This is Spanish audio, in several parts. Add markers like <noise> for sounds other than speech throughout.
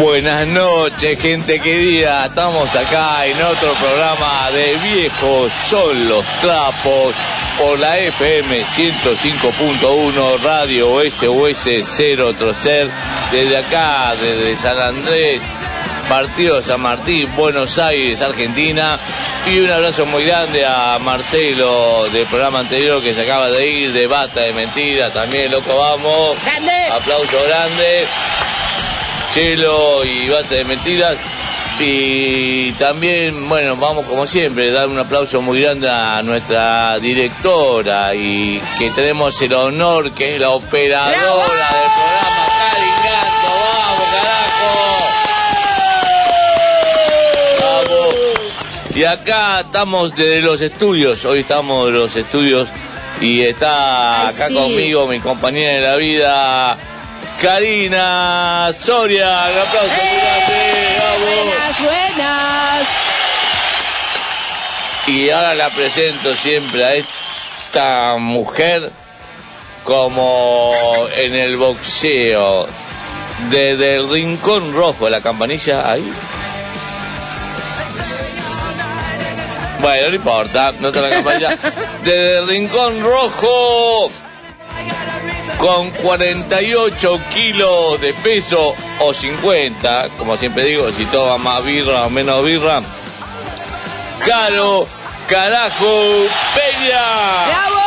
Buenas noches, gente querida. Estamos acá en otro programa de Viejos son los trapos por la FM 105.1 Radio SOS 0 Trocer desde acá, desde San Andrés, partido de San Martín, Buenos Aires, Argentina. Y un abrazo muy grande a Marcelo del programa anterior que se acaba de ir, de Bata de Mentira, también loco vamos. ¡Grande! Aplauso grande. Chelo y Bate de Mentiras. Y también, bueno, vamos como siempre, dar un aplauso muy grande a nuestra directora y que tenemos el honor que es la operadora ¡Bravo! del programa, Canto. ¡Vamos, carajo! Y acá estamos desde los estudios, hoy estamos de los estudios y está Ay, acá sí. conmigo mi compañera de la vida, Karina Soria. Un aplauso vamos. Buenas, buenas. Y ahora la presento siempre a esta mujer como en el boxeo. Desde el rincón rojo, la campanilla ahí. Bueno, no importa, no está la campanilla. <laughs> Desde el rincón rojo, con 48 kilos de peso o 50, como siempre digo, si toma más birra o menos birra. Caro Carajo Peña. ¡Bravo!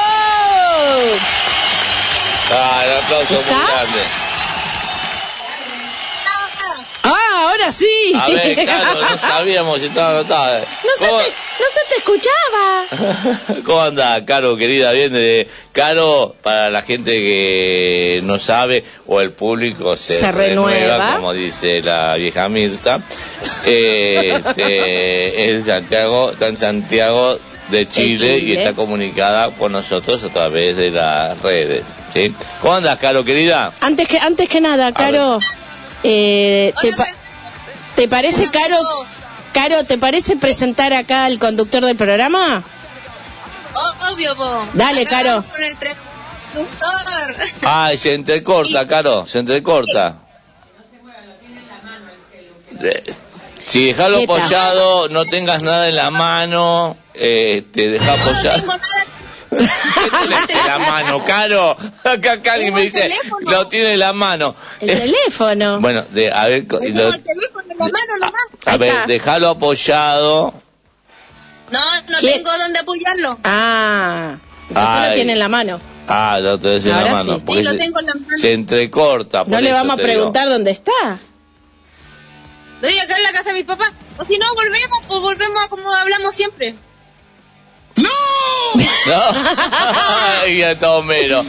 Ah, un aplauso muy ¿Estás? grande. Ah, ahora sí. A ver, Caro, no sabíamos si estaba anotada. No se, ¿Cómo, te, no se te escuchaba. <laughs> ¿Cómo anda, Caro, querida? Bien, de Caro, para la gente que no sabe, o el público se, Se renueva. como dice la vieja Mirta, eh, <laughs> este, es Santiago, está en Santiago de Chile, y está comunicada con nosotros a través de las redes. ¿sí? ¿Cómo andas, Caro, querida? Antes que, antes que nada, Caro, eh, te, pa- ¿te parece, Caro. Caro, ¿te parece presentar acá al conductor del programa? Obvio, po. Dale, Caro. Ay, se entrecorta, Caro, se entrecorta. Eh, Si dejalo Quieta. apoyado, no tengas nada en la mano, eh, te deja No apoyar. tengo nada. ¿Qué tenés en la mano, Caro? Acá Cari me dice, teléfono. lo tiene en la mano. El Eh, teléfono. bueno, de, a ver, lo- la mano nomás. a ver, déjalo apoyado. No, no ¿Qué? tengo dónde apoyarlo. Ah, entonces Ay. lo tiene en la mano. Ah, lo tenés en la Ahora mano. sí. porque Sí, lo se- tengo en la mano. Se entrecorta. No le vamos a te digo. preguntar dónde está. Estoy acá en la casa de mis papás. O si no, volvemos, pues volvemos a como hablamos siempre. ¿No? <laughs> Ay, ya está Homero.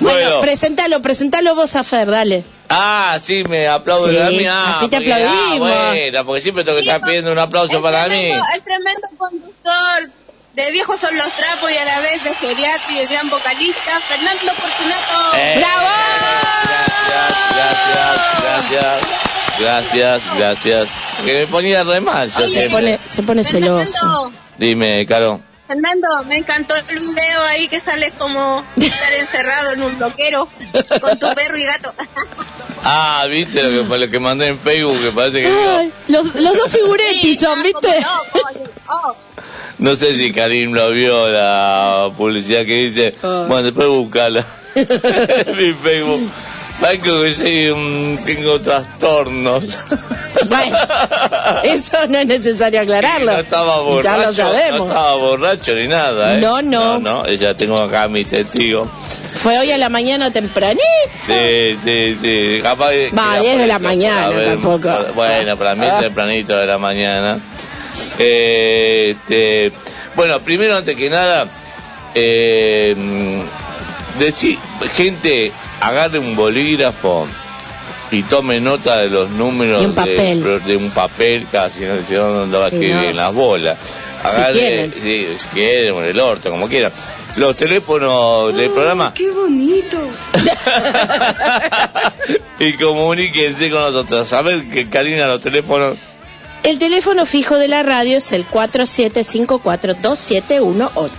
Bueno, Bueno, presentalo, presentalo vos a Fer, dale. Ah, sí, me aplaudo Sí, a mí. ah, así te porque- aplaudimos. Ah, bueno, porque siempre tengo que estar pidiendo un aplauso el para mí. tremendo, El tremendo conductor de Viejos son los trapos y a la vez de geriatra y el gran vocalista, Fernando Fortunato. Eh, ¡Bravo! Gracias, gracias, gracias, gracias. Que me ponía re mal yo Oye, Se siempre. pone, se pone celoso. Fernando, Dime, Caro. Fernando, me encantó el video ahí que sales como estar encerrado en un loquero con tu perro y gato. <laughs> Ah, viste lo que, lo que mandé en Facebook, que parece que digo, los, los dos figuretti son, ¿viste? loco, oh. no sé si Karim lo vio la publicidad que dice, Oh. bueno, después buscala <laughs> en mi Facebook. Marco, que soy un- tengo trastornos. <laughs> Bueno, eso no es necesario aclararlo. No estaba borracho. Ya lo sabemos. No estaba borracho ni nada, ¿eh? No, no. No, no, ya tengo acá mi testigo. Fue hoy a la mañana tempranito. Sí, sí, sí. Capaz que- Va, que 10 de la mañana tampoco. bueno, para mí es Ah. tempranito de la mañana. Eh, este, bueno, primero, antes que nada, eh, decir, gente, agarre un bolígrafo y tome nota de los números un. De, de un papel, casi no sé dónde va a escribir en las bolas. Agarre, quieren. sí, si quieren, en el orto, como quieran. Los teléfonos del programa ¡Qué bonito! <laughs> y comuníquense con nosotros. A ver, que Karina, los teléfonos. El teléfono fijo de la radio es el 47542718.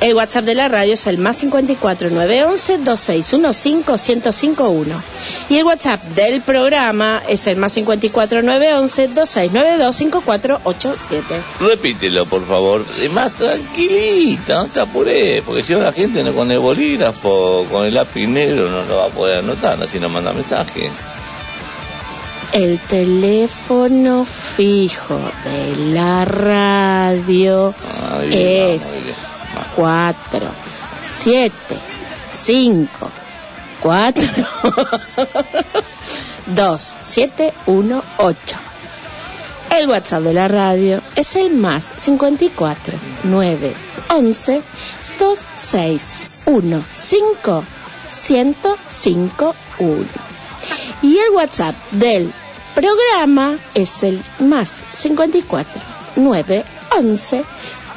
El WhatsApp de la radio es el más 54 911 2615 1051. Y el WhatsApp del programa es el más 54 911 2692 5487. Repítelo, por favor. Es más tranquilita, no te apures, porque si no la gente no, con el bolígrafo, con el lápiz negro, no lo va a poder anotar, así no manda mensaje. El teléfono fijo de la radio es. 4, 7, 5, 4, 2, 7, 1, 8. El WhatsApp de la radio es el más 54 9 11 2 6 1 5 105 1. Y el WhatsApp del programa es el más 54 9 11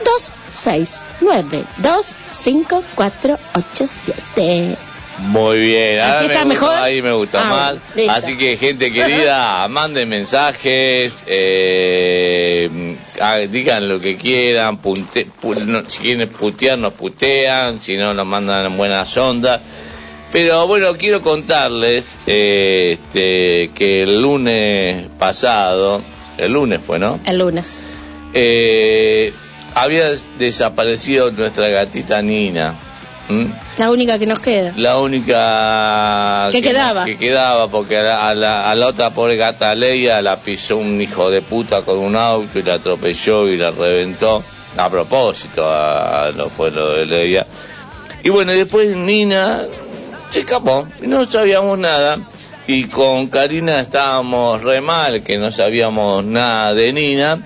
2 6 9 2 5 4 8 7. Muy bien, ahora ¿Así me está gusta, mejor? ahí me gusta Ah, más. listo. Así que gente querida, manden mensajes, eh, ah, digan lo que quieran, punte- pu- no, si quieren putear nos putean, si no nos mandan en buenas ondas. Pero bueno, quiero contarles eh, este, que el lunes pasado, el lunes fue, ¿no? El lunes. Eh, había desaparecido nuestra gatita Nina. La única que nos queda. La única ¿Qué quedaba? que quedaba porque a la, a la- a la otra pobre gata Leia la pisó un hijo de puta con un auto y la atropelló y la reventó. A propósito, a- no fue lo de Leia. Y bueno, después Nina se escapó y no sabíamos nada. Y con Karina estábamos re mal, que no sabíamos nada de Nina.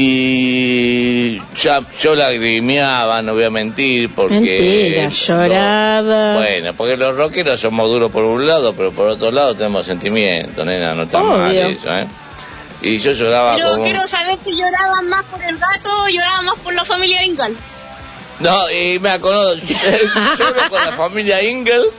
Y ya yo lagrimeaba, no voy a mentir, porque... Mentira, lloraba. Bueno, porque los rockeros somos duros por un lado, pero por otro lado tenemos sentimientos, nena, no está mal eso, ¿eh? Y yo lloraba Pero como... quiero saber si lloraban más por el gato o lloraban más por la familia Ingal. No, y me acuerdo, <laughs> lloro con la familia Ingalls.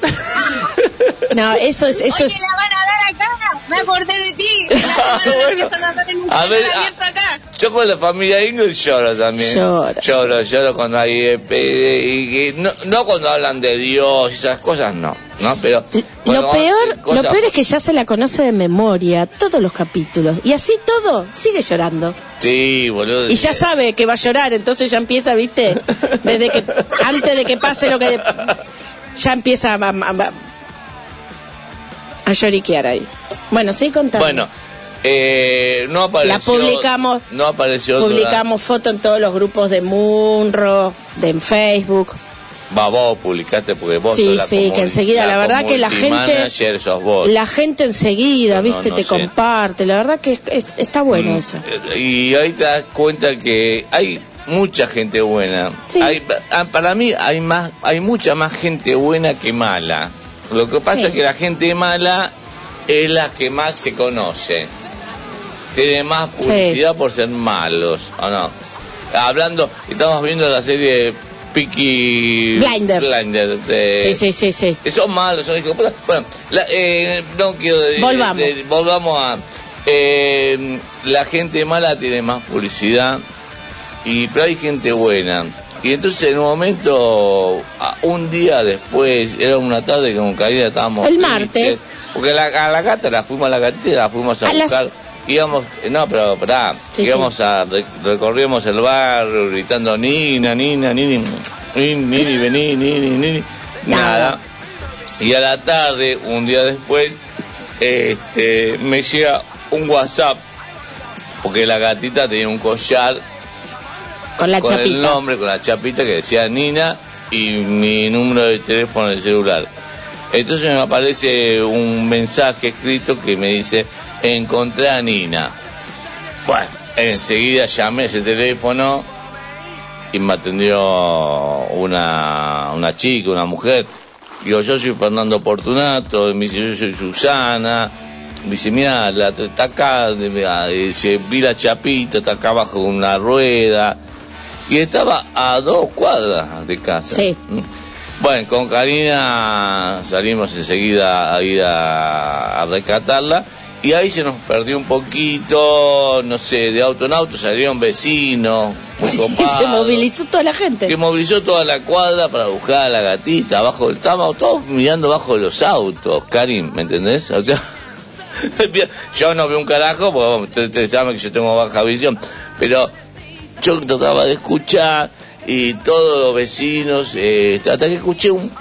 No, eso es, eso Oye, es. la van a dar acá. Me acordé de ti. <laughs> La semana Bueno, a ver, canal a- abierto acá. Yo con la familia Ingalls lloro también. Llora. Lloro, lloro cuando hay... eh, eh, y- y no, no cuando hablan de Dios y esas cosas, no. ¿no? Pero... Lo peor, hay cosas- lo peor es que ya se la conoce de memoria todos los capítulos y así todo sigue llorando Sí, boludo. y ya sabe que va a llorar, entonces ya empieza, viste, desde que <laughs> antes de que pase lo que ya empieza a, a, a- a lloriquear ahí. Bueno, sí contando. Bueno, eh, no apareció... La publicamos- No apareció... otra- publicamos foto en todos los grupos de Munro, de en Facebook. Va, vos publicaste porque vos Sí, sos la sí, que enseguida, la verdad que la gente- sos vos. La gente enseguida, No, viste, no te sé. comparte. La verdad que es- es- está bueno Mm, eso. eh, Y ahí te das cuenta que hay mucha gente buena. Sí. Hay, ah, para mí hay más, hay mucha más gente buena que mala. Lo que pasa Sí. es que la gente mala es la que más se conoce. Tiene más publicidad por ser malos, ¿o no? Hablando, estamos viendo la serie Peaky Blinders. Blinders de- Sí, sí, sí, sí. Son malos, son hijos. Bueno, la- eh, no quiero de- Volvamos. de- volvamos a. eh, la gente mala tiene más publicidad, y pero hay gente buena. Y entonces en un momento, un día después, era una tarde que con Karina estábamos. El tristes, martes. Porque la, a la gata la fuimos a la gatita, la fuimos a, A las- buscar. Íbamos, eh, no, pero pará, Sí, íbamos a, re- recorríamos el barrio gritando Nina, Nina, Nini, Nini, Nini, vení, Nini, Nini, Nada. Y a la tarde, un día después, este, me llega un WhatsApp, porque la gatita tenía un collar Con la con el chapita. nombre, con la chapita que decía Nina y mi número de teléfono de celular. Entonces me aparece un mensaje escrito que me dice, encontré a Nina. Bueno, enseguida llamé ese teléfono y me atendió una, una chica, una mujer. Digo, yo soy Fernando Portunato, y me dice, yo soy Susana. Me dice, mira, la, está acá, mira, dice, vi la chapita, está acá abajo con una rueda. Y estaba a dos cuadras de casa. Sí. Bueno, con Karina salimos enseguida a ir a, a rescatarla. Y ahí se nos perdió un poquito, no sé, de auto en auto, salieron vecinos, muy Y <laughs> copados. se movilizó toda la gente. Que movilizó toda la cuadra para buscar a la gatita abajo del estábamos todos mirando bajo los autos, Karim, ¿me entendés? O sea, <laughs> yo no veo un carajo, porque ustedes saben que yo tengo baja visión, pero yo trataba de escuchar y todos los vecinos, eh, hasta que escuché un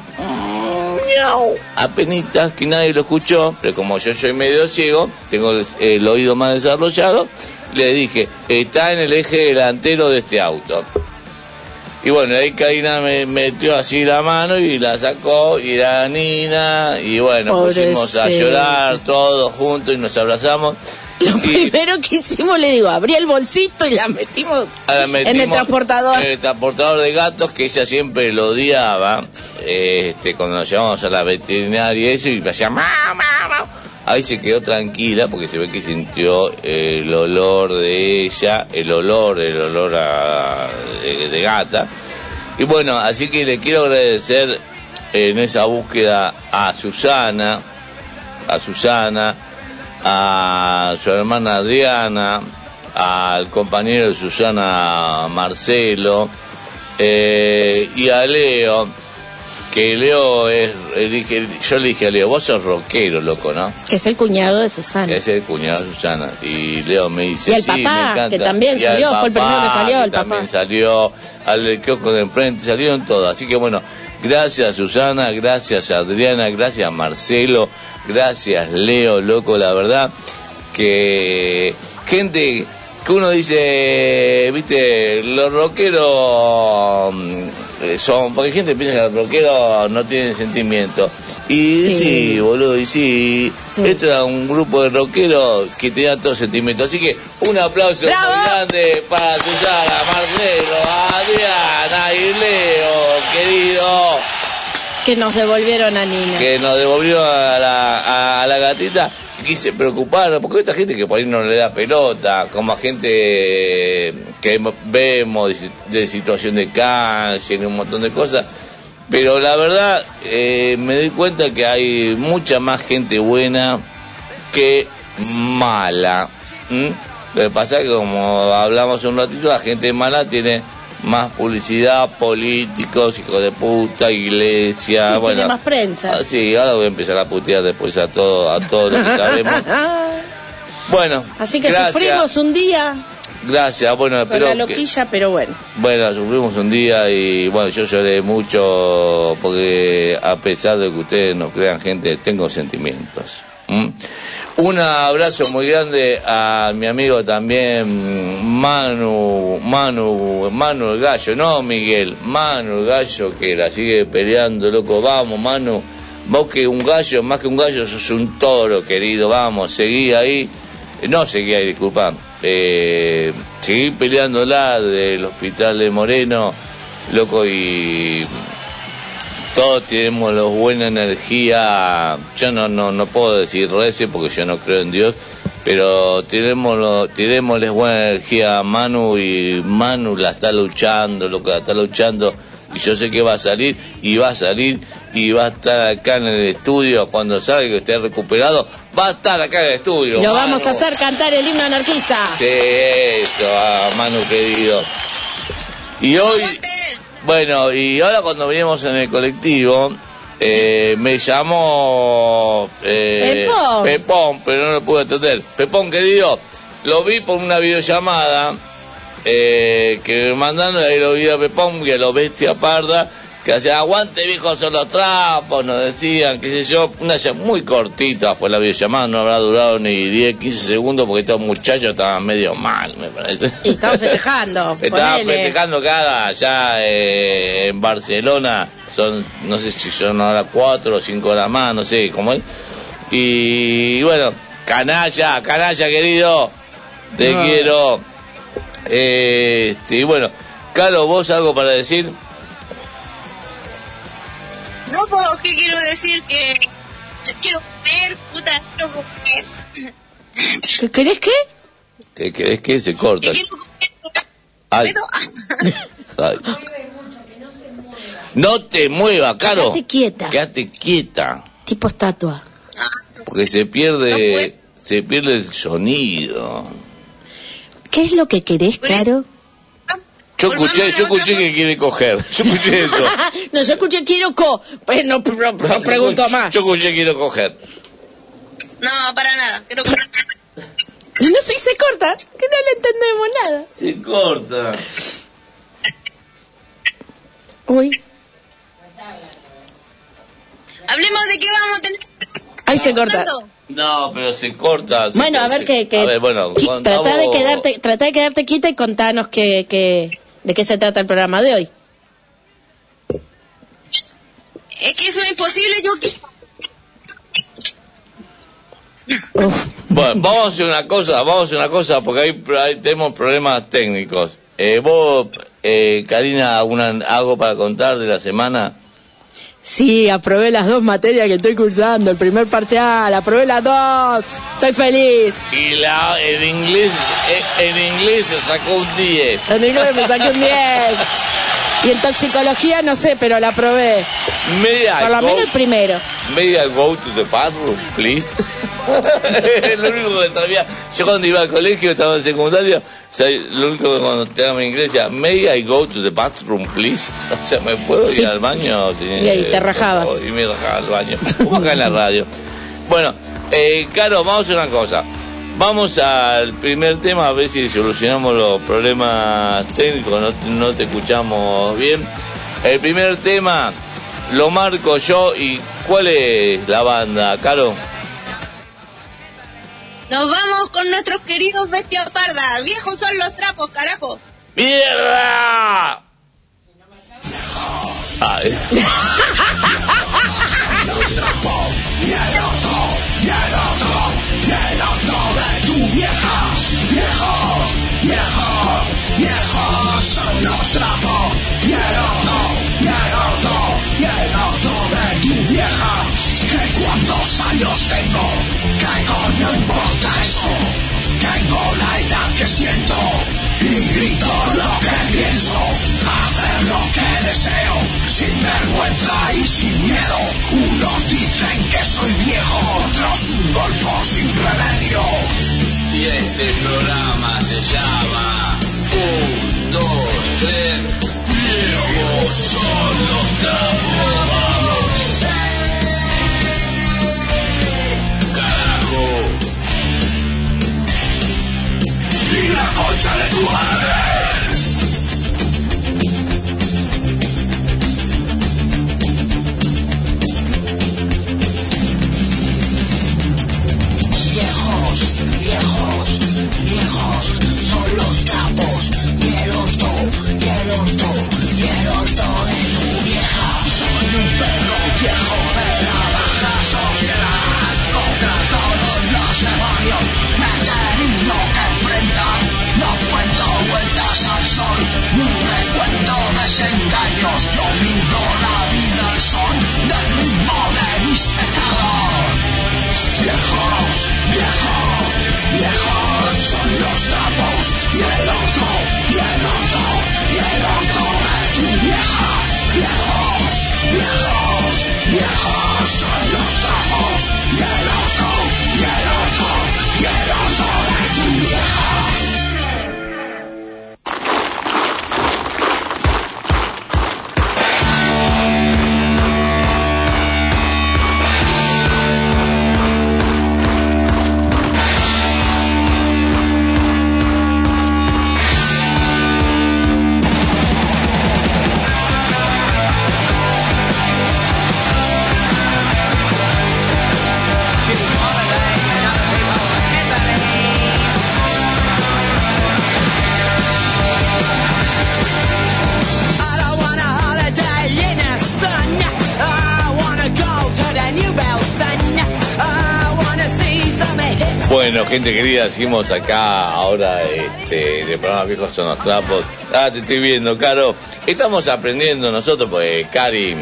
miau, apenitas que nadie lo escuchó, pero como yo soy medio ciego, tengo el, oído más desarrollado, le dije, está en el eje delantero de este auto. Y bueno, ahí Karina me metió así la mano y la sacó, y era Nina, y bueno, pusimos a llorar todos juntos y nos abrazamos. <laughs> Lo Y- primero que hicimos, le digo, abrí el bolsito y la metimos, la en el transportador. En el transportador de gatos que ella siempre lo odiaba. Este, cuando nos llevamos a la veterinaria y eso, y me hacía "Mau, mau, mau". Ahí se quedó tranquila porque se ve que sintió el olor de ella, el olor, el olor a- de, de gata. Y bueno, así que le quiero agradecer en esa búsqueda a Susana, a Susana, a su hermana Adriana, al compañero de Susana Marcelo eh, y a Leo, que Leo es, yo le dije a Leo, vos sos rockero, loco, ¿no? Que es el cuñado de Susana. Es el cuñado de Susana. Y Leo me dice, Y el sí, papá, me encanta. que también Y salió, fue el primero que salió, que el papá. también salió, al del kiosco de enfrente, salieron todos. Así que bueno, gracias Susana, gracias Adriana, gracias Marcelo, gracias Leo, loco, la verdad que gente que uno dice, viste, los rockeros mm, eh, son, porque gente piensa que los rockeros no tienen sentimiento. Y sí, Sí. boludo, y sí, Sí. esto era un grupo de rockeros que tenían todo sentimiento. Así que un aplauso ¡Bravo! muy grande para Susana, Marcelo, Adriana y Leo, querido Que nos devolvieron a Nina. que nos devolvió a la, a, la gatita y quise preocuparnos, porque esta gente que por ahí no le da pelota, como a gente que vemos de, si- de situación de cáncer y un montón de cosas, pero la verdad eh, me doy cuenta que hay mucha más gente buena que mala. Lo que pasa es que como hablamos un ratito, la gente mala tiene más publicidad, políticos, hijos de puta, iglesia, Sí, bueno. tiene más prensa. Ah, sí, ahora voy a empezar a putear después a todo, a todo lo que sabemos. <laughs> Bueno, Así que gracias, sufrimos un día gracias, bueno, espero la que- loquilla, pero bueno. bueno, sufrimos un día y bueno, yo lloré mucho porque a pesar de que ustedes no crean gente, tengo sentimientos. ¿M? Un abrazo muy grande a mi amigo también Manu, Manu, Manu el gallo, no Miguel, Manu el gallo que la sigue peleando, loco, vamos Manu, vos que un gallo, más que un gallo, sos un toro, querido, vamos, seguí ahí, no seguí ahí, disculpa, eh, seguí peleándola del hospital de Moreno, loco, y todos tenemos la buena energía. Yo no, no, no puedo decir rece porque yo no creo en Dios, pero tiremos, tirémosles buena energía a Manu y Manu la está luchando, lo que la está luchando. Y yo sé que va a salir y va a salir y va a estar acá en el estudio cuando salga que esté recuperado. Va a estar acá en el estudio. Lo Manu. vamos a hacer cantar el himno anarquista. Sí, eso, a Manu querido. Y hoy, bueno, y ahora cuando veníamos en el colectivo, eh, me llamó eh, Pepón. Pepón, pero no lo pude atender. Pepón querido, lo vi por una videollamada eh, que me mandaron, ahí lo vi a Pepón y a lo bestia parda, que hacía aguante viejos son los trapos, nos decían, qué sé yo, una ya muy cortita fue la videollamada, no habrá durado ni 10, 15 segundos porque estos muchachos estaban medio mal, me parece. Y estaban festejando. <laughs> Estaban festejando cada allá eh, en Barcelona, son, no sé si son ahora cuatro o cinco horas más, no sé cómo es. Y bueno, canalla, canalla querido, te No. quiero. Eh, este, y bueno, Caro, vos algo para decir. No, pues, ¿qué quiero decir? Que quiero comer, puta, quiero comer. ¿Qué querés qué? ¿Qué crees que se corta? Que quiero comer. Ay, ¿Puedo? <laughs> ay. No te muevas, Caro. Quédate quieta. Quédate quieta. Tipo estatua. Porque se pierde, se pierde el sonido. ¿Qué es lo que querés, Pues- Caro? Yo escuché, yo escuché que quiere coger. <laughs> Yo escuché <laughs> eso. no, yo escuché quiero co. Pues no, no, no pregunto más. Yo escuché quiero coger. No, para nada. Quiero comer. <laughs> No sé si se corta, que no le entendemos nada. Se corta. Uy, Hablemos de qué vamos a tener. ahí se corta. No, pero se corta. se Bueno, a ver que, que A ver, bueno, trata de quedarte, trata de quedarte quieta y contanos que, que, de qué se trata el programa de hoy. Es que eso es imposible. Yo. Uf. Bueno, vamos a hacer una cosa, vamos a hacer una cosa, porque ahí, ahí tenemos problemas técnicos. Eh, vos, eh, Karina, alguna, algo para contar de la semana. Sí, aprobé las dos materias que estoy cursando, el primer parcial, aprobé las dos, estoy feliz. Y la, en inglés, eh, en inglés se sacó un 10. En inglés me saqué un 10. <laughs> Y en toxicología no sé, pero la. Media Por lo go, menos el primero. media go to the bathroom, please. <laughs> Lo único que sabía. Yo cuando iba al colegio, estaba en secundaria, lo único que cuando estaba en inglés decía, may I go to the bathroom, please. <laughs> O sea, ¿me puedo Sí. ir al baño? Sí, Y ahí te eh, rajabas. Y me rajaba al baño. Como acá en la radio. Bueno, eh, Caro, vamos a hacer una cosa. Vamos al primer tema a ver si solucionamos los problemas técnicos, no, te- no te escuchamos bien. El primer tema lo marco yo y ¿cuál es la banda, Caro? Nos vamos con nuestros queridos bestias pardas. Viejos son los trapos, carajo. ¡Mierda! Ay. <laughs> Sin <laughs> gente querida, seguimos acá ahora este, de programa Viejos son los trapos. Ah, te estoy viendo, Caro. Estamos aprendiendo nosotros, porque Cari,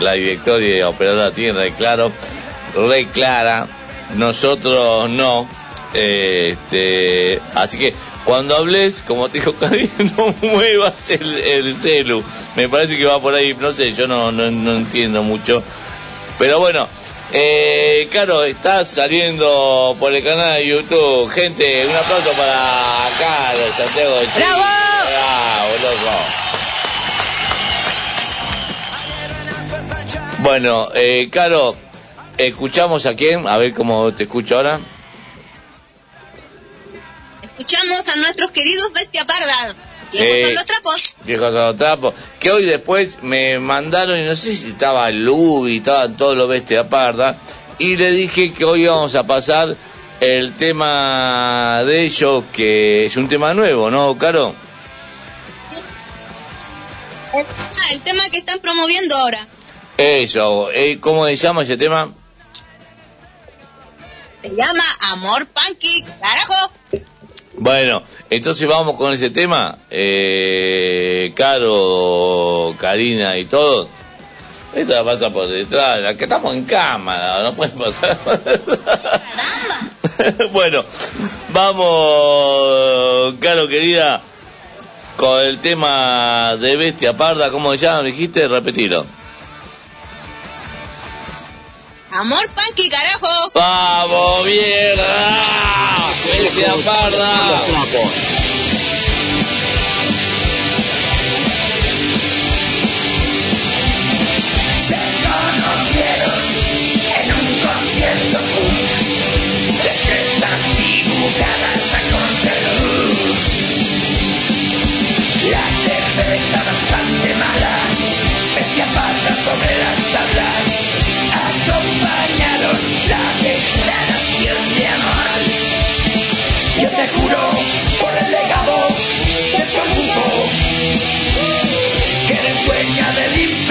la directora y operadora, tiene re claro, re clara. Nosotros no. Este, así que cuando hables, como te dijo Cari, <laughs> no muevas el, el celu. Me parece que va por ahí, no sé, yo no, no entiendo mucho. Pero bueno, eh, Caro, estás saliendo por el canal de YouTube. Gente, un aplauso para Caro, Santiago de Chile. ¡Bravo! Bravo, loco. Bueno, eh, Caro, escuchamos a quién, a ver cómo te escucho ahora. Escuchamos a nuestros queridos Bestia Parda. Viejos Eh, son los trapos. Viejos a los trapos. Que hoy después me mandaron, y no sé si estaba Lubi, estaban todos los bestias parda, y le dije que hoy vamos a pasar el tema de ellos, que es un tema nuevo, ¿no, Caro? Ah, el tema que están promoviendo ahora. Eso, eh, ¿cómo se llama ese tema? Se llama Amor Punky, carajo. Bueno, entonces vamos con ese tema. Eh, Caro, Karina y todos. Esta pasa por detrás, la que estamos en cámara, no pueden pasar. <laughs> bueno, vamos, Caro querida, con el tema de Bestia Parda, ¿cómo se llama? ¿Dijiste? Repetilo. Amor Punky, carajo. ¡Vamos, mierda! Se conocieron en un concierto punk de crestas dibujadas a contraluz. La cerveza bastante mala, bestia pasa sobre las tablas, acompañaron la declaración de amor. Juro por el legado de tu mundo que eres dueña del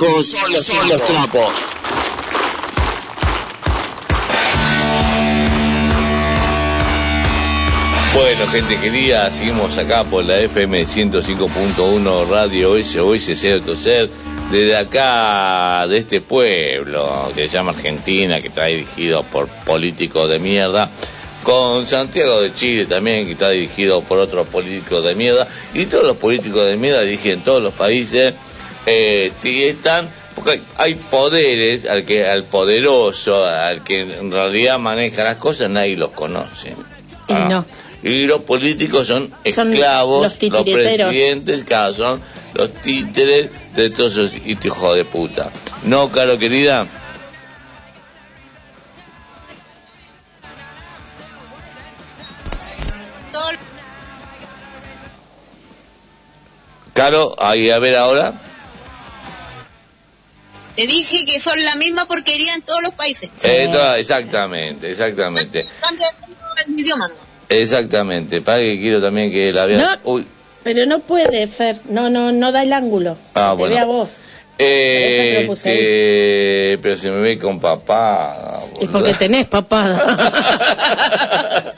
Viejos, son los, son los trapos. Bueno, gente querida, seguimos acá por la FM 105.1 Radio SOS Cero Toser, desde acá, de este pueblo que se llama Argentina, que está dirigido por políticos de mierda, con Santiago de Chile también, que está dirigido por otros políticos de mierda, y todos los políticos de mierda dirigen todos los países, eh, están Porque hay, poderes, al que al poderoso, al que en realidad maneja las cosas, nadie los conoce. Y Ah. no. Y los políticos son Son esclavos, los los, presidentes, claro, son los títeres de todos esos hijos de puta. ¿No, Caro querida? Caro, ahí a ver ahora. Te dije que son la misma porquería en todos los países. Eh, no, exactamente, exactamente. <laughs> Cambia el idioma. Exactamente. Para que quiero también que la vea. No. Uy. Pero no puede, Fer. No, no, no da el ángulo. Ah, Te bueno. ve a vos. Eh, este, pero se me ve con papá. Es porque tenés papada. <laughs>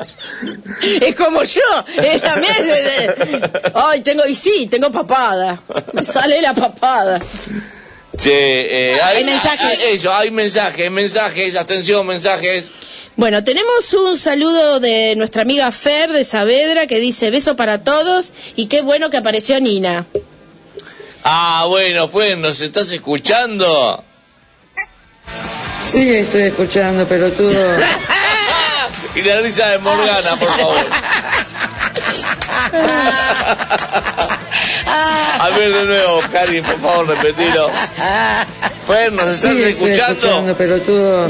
es como yo. Es también. de- de- Ay, tengo. Y sí, tengo papada. Me sale la papada. Che, eh, hay, Hay mensajes. hay- eso, hay mensajes, mensajes, atención, mensajes. Bueno, tenemos un saludo de nuestra amiga Fer de Saavedra que dice beso para todos y qué bueno que apareció Nina. Ah, bueno, pues, ¿nos estás escuchando? Sí, estoy escuchando, pelotudo. <laughs> y la risa de Morgana, por favor. <laughs> A ver de nuevo, Karin, por favor, repetilo. Fer, ¿nos estás Sí, estoy escuchando? pelotudo.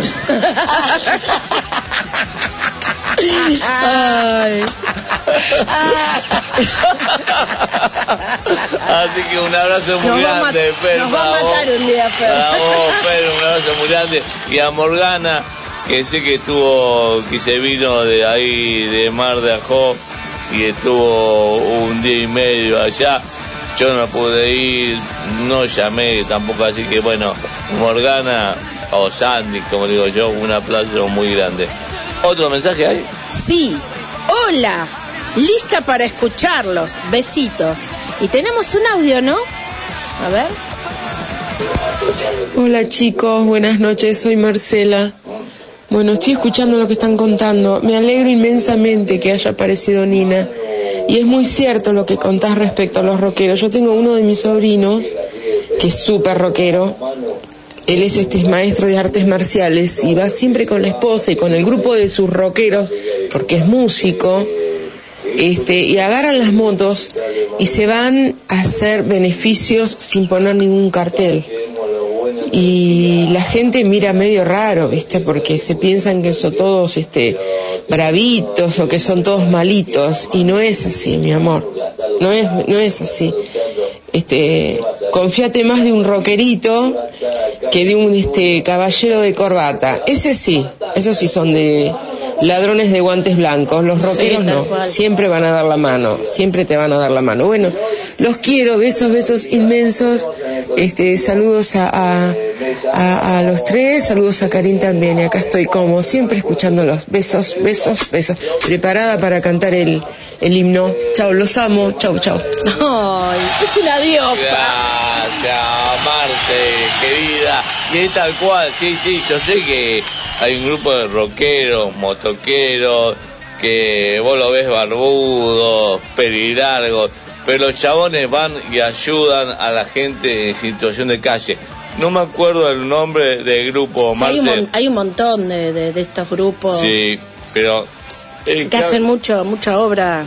Ay. Así que un abrazo muy Nos a grande, Fer. nos va a matar un día, Fer. Para vos, Fer, un abrazo muy grande. Y a Morgana, que sé que estuvo, que se vino de ahí, de Mar de Ajó, y estuvo un día y medio allá. Yo no pude ir, no llamé tampoco, así que bueno, Morgana o Sandy, como digo yo, un aplauso muy grande. ¿Otro mensaje hay? Sí. Hola. Lista para escucharlos. Besitos. Y tenemos un audio, ¿no? A ver. Hola chicos, buenas noches, soy Marcela. Bueno, estoy escuchando lo que están contando. Me alegro inmensamente que haya aparecido Nina. Y es muy cierto lo que contás respecto a los rockeros. Yo tengo uno de mis sobrinos, que es súper rockero. Él es este maestro de artes marciales y va siempre con la esposa y con el grupo de sus rockeros, porque es músico, este, y agarran las motos y se van a hacer beneficios sin poner ningún cartel. Y la gente mira medio raro, ¿viste? Porque se piensan que son todos este bravitos o que son todos malitos y no es así, mi amor. No es no es así. Este, confíate más de un rockerito que de un este caballero de corbata. Ese sí, esos sí son de ladrones de guantes blancos, los rockeros tal no, cual. siempre van a dar la mano, siempre te van a dar la mano. Bueno, los quiero, besos, besos inmensos, este, saludos a, a, a- a los tres, saludos a Karim también, y acá estoy como siempre escuchándolos, besos, besos, besos, preparada para cantar el, el himno. Chao, los amo, chao, chao. Ay, es una diosa. Gracias, Marte, querida. Y es tal cual, sí, sí, yo sé que hay un grupo de rockeros, motoqueros, que vos lo ves barbudos, pelilargos, pero los chabones van y ayudan a la gente en situación de calle. No me acuerdo el nombre del grupo, Sí, hay, un, Marce. mon- hay un montón de, de- de estos grupos Sí, pero... que hacen mucho, mucha obra.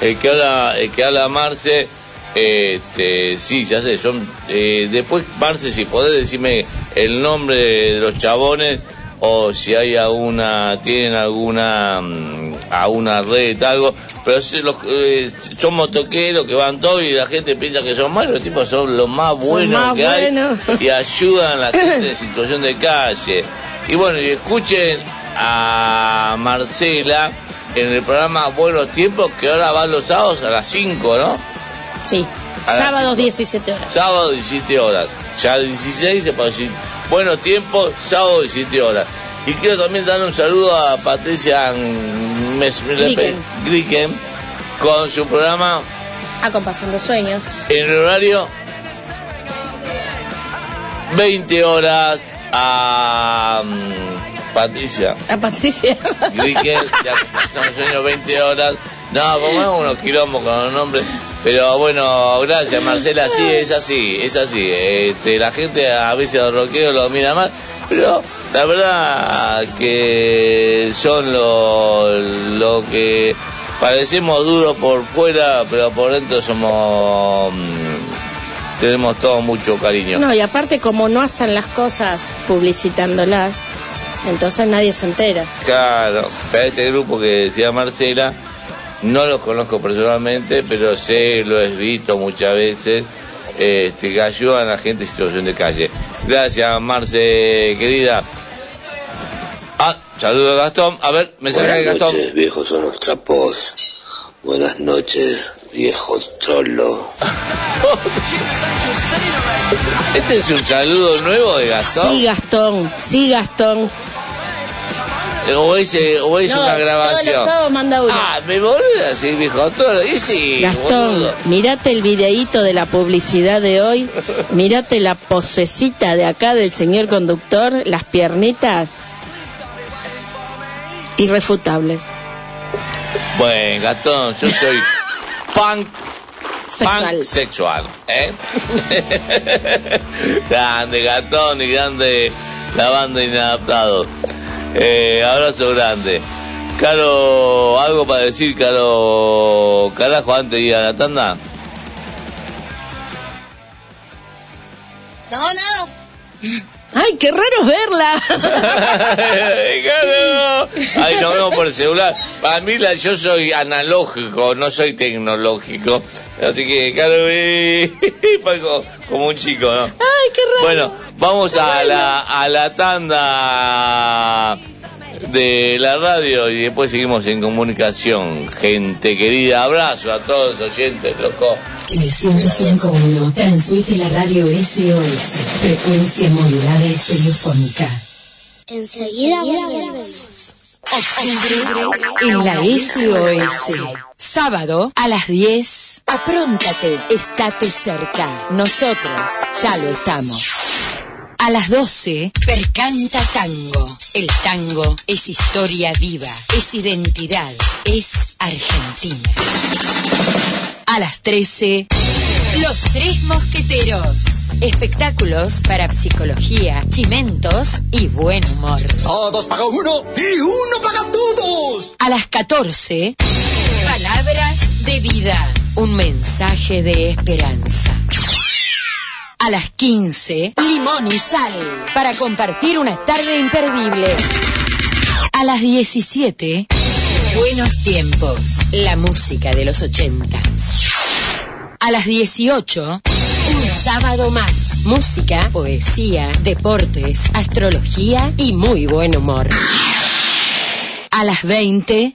el que habla, el que habla Marce, este, sí, ya sé, yo, eh, después Marce, si podés decirme el nombre de los chabones o si hay alguna, tienen alguna, mm, alguna red, algo, pero sí, los, eh, son motoqueros que van todos y la gente piensa que son malos, los tipos son los más buenos más que buenos. hay <laughs> y ayudan a la gente en <laughs> situación de calle. Y bueno, y escuchen a Marcela en el programa Buenos Tiempos, que ahora va los sábados a las 5, ¿no? Sí. Sábados cinco. 17 horas. Sábado 17 horas. Ya 16 se puede decir. Buenos tiempos, sábado 17 horas. Y quiero también darle un saludo a Patricia. Glicken con su programa Acompasando sueños. en el horario 20 horas a mm, Patricia. A Patricia. Glicken, ya son sueños 20 horas. No, pongamos unos quilombos con los nombres. Pero bueno, gracias Marcela, sí, es así, es así. Este, la gente a veces los rockeros lo mira mal, pero la verdad que son lo, lo que parecemos duros por fuera, pero por dentro somos... mm, tenemos todo mucho cariño. No, y aparte como no hacen las cosas publicitándolas, entonces nadie se entera. Claro, pero este grupo que decía Marcela, no los conozco personalmente, pero sé, lo he visto muchas veces, este, que ayudan a la gente en situación de calle. Gracias, Marce, querida. Ah, saludo a Gastón. A ver, mensaje de Buenas Gastón. noches, viejos son los trapos. Buenas noches, viejo trolo. <laughs> Este es un saludo nuevo de Gastón. Sí, Gastón, sí, Gastón. O es, eh, o es No, una Todos grabación. los sábados manda uno. Ah, me volví a decir viejo trolo. Y sí, Gastón, boludo. mirate el videíto de la publicidad de hoy, mirate la posecita de acá del señor conductor, las piernitas irrefutables. Bueno, Gastón, yo soy punk Sexual. Punk sexual, ¿eh? <laughs> grande Gastón y grande la banda Inadaptado. Eh, abrazo grande. Caro, ¿algo para decir, Caro? Carajo, antes de ir a la tanda? No, no. ¡Ay, qué raro es verla! <laughs> Ay, nos vemos por el celular. Para mí, la, yo soy analógico, no soy tecnológico. Así que, Caro, <laughs> eh, como, un chico, ¿no? ¡Ay, qué raro! Bueno, vamos a la, a la tanda de la radio y después seguimos en comunicación. Gente querida, abrazo a todos los oyentes, loco. El 105.1 transmite la radio SOS, frecuencia modulada estereofónica. Enseguida En la SOS. Sábado a las 10. Apróntate, estate cerca. Nosotros ya lo estamos. A las 12, Percanta Tango. El tango es historia viva, es identidad, es Argentina. A las 13, Los Tres Mosqueteros. Espectáculos para psicología, chimentos y buen humor. Todos pagan uno y uno paga todos. A las 14, Palabras de vida. Un mensaje de esperanza. A las 15, Limón y Sal. Para compartir una tarde imperdible. A las 17, Buenos Tiempos. La música de los 80. A las 18, un sábado más. Música, poesía, deportes, astrología y muy buen humor. A las 20,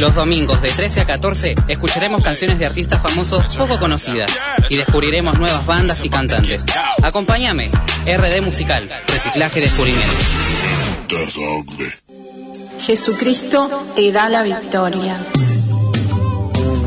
Los domingos de 13 a 14 escucharemos canciones de artistas famosos poco conocidas y descubriremos nuevas bandas y cantantes. Acompáñame, RD Musical, Reciclaje y Descubrimiento. Jesucristo te da la victoria.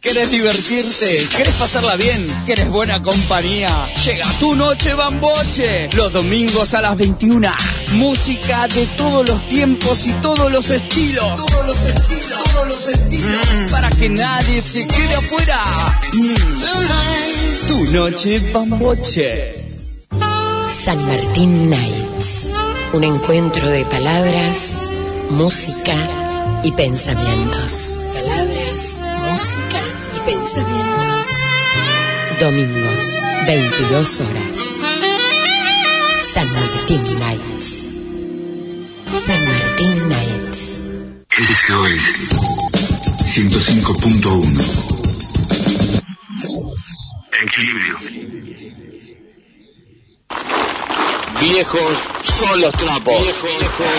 ¿Querés divertirte? ¿Querés pasarla bien? ¿Querés buena compañía? Llega tu noche bamboche. Los domingos a las 21. Música de todos los tiempos y todos los estilos. Todos los estilos. Todos los estilos. Para que nadie se quede afuera. Mm. Tu noche bamboche. San Martín Nights. Un encuentro de palabras, música y pensamientos. Palabras, música pensamientos. Domingos, 22 horas. San Martín Nights. San Martín Nights. SOS 105.1 Equilibrio. Viejos son los trapos. Viejos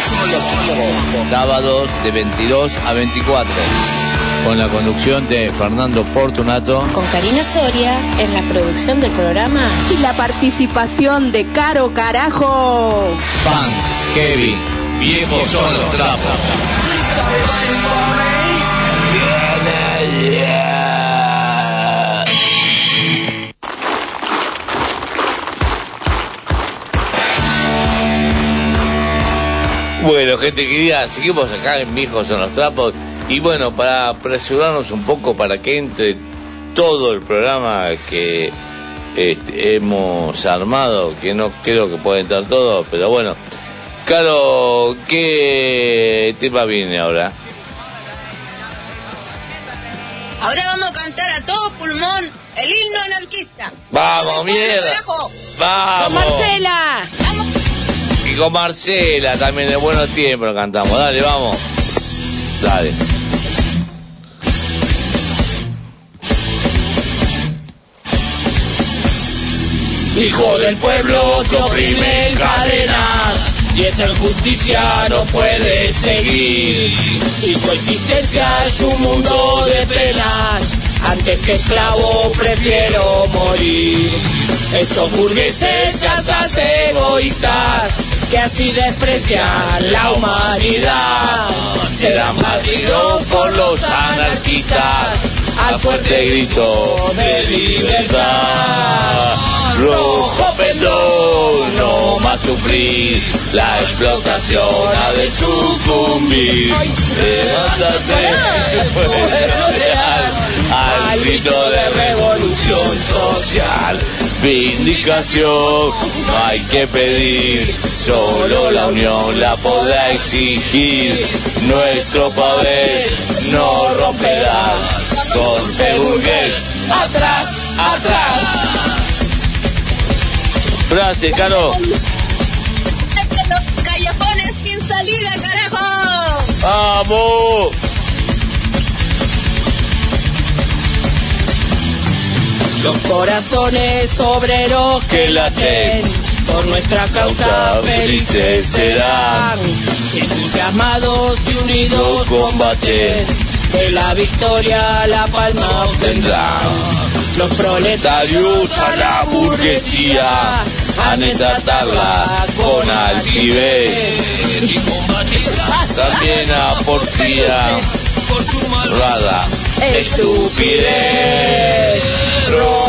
son los trapos. Sábados de 22 a 24. Con la conducción de Fernando Portunato. Con Karina Soria en la producción del programa. Y la participación de Caro Carajo. Pan, Kevin. Viejos son los trapos. Bueno, gente querida, seguimos acá en Viejos son los trapos. Y bueno, para apresurarnos un poco para que entre todo el programa que este, hemos armado, que no creo que pueda entrar todo, pero bueno. Caro, ¿qué tema viene ahora? Ahora vamos a cantar a todo pulmón el himno anarquista. ¡Vamos, mierda! ¡Vamos! ¡Con Marcela! Y con Marcela también de buenos tiempos lo cantamos. Dale, vamos. Dale. Hijo del pueblo te oprime en cadenas y esa injusticia no puede seguir. Y tu existencia es un mundo de penas. Antes que esclavo prefiero morir. Estos burgueses casas egoístas que así desprecian la humanidad. Serán batidos por los anarquistas al fuerte grito de libertad. Rojo pendón, no más sufrir, la explotación ha de sucumbir. Levántate, pueblo leal, al grito de revolución social. Vindicación no hay que pedir, solo la unión la podrá exigir. Nuestro poder no romperá, burgués, atrás, atrás. Frase, Caro. Los callejones sin salida, carajo. ¡Vamos! Los corazones obreros que laten por nuestra causa felices serán. Entusiasmados y unidos combaten, de la victoria la palma obtendrán. Los proletarios a la burguesía han de tratarla con altivez. También a porfía, rada, estupidez. Rojo pendón,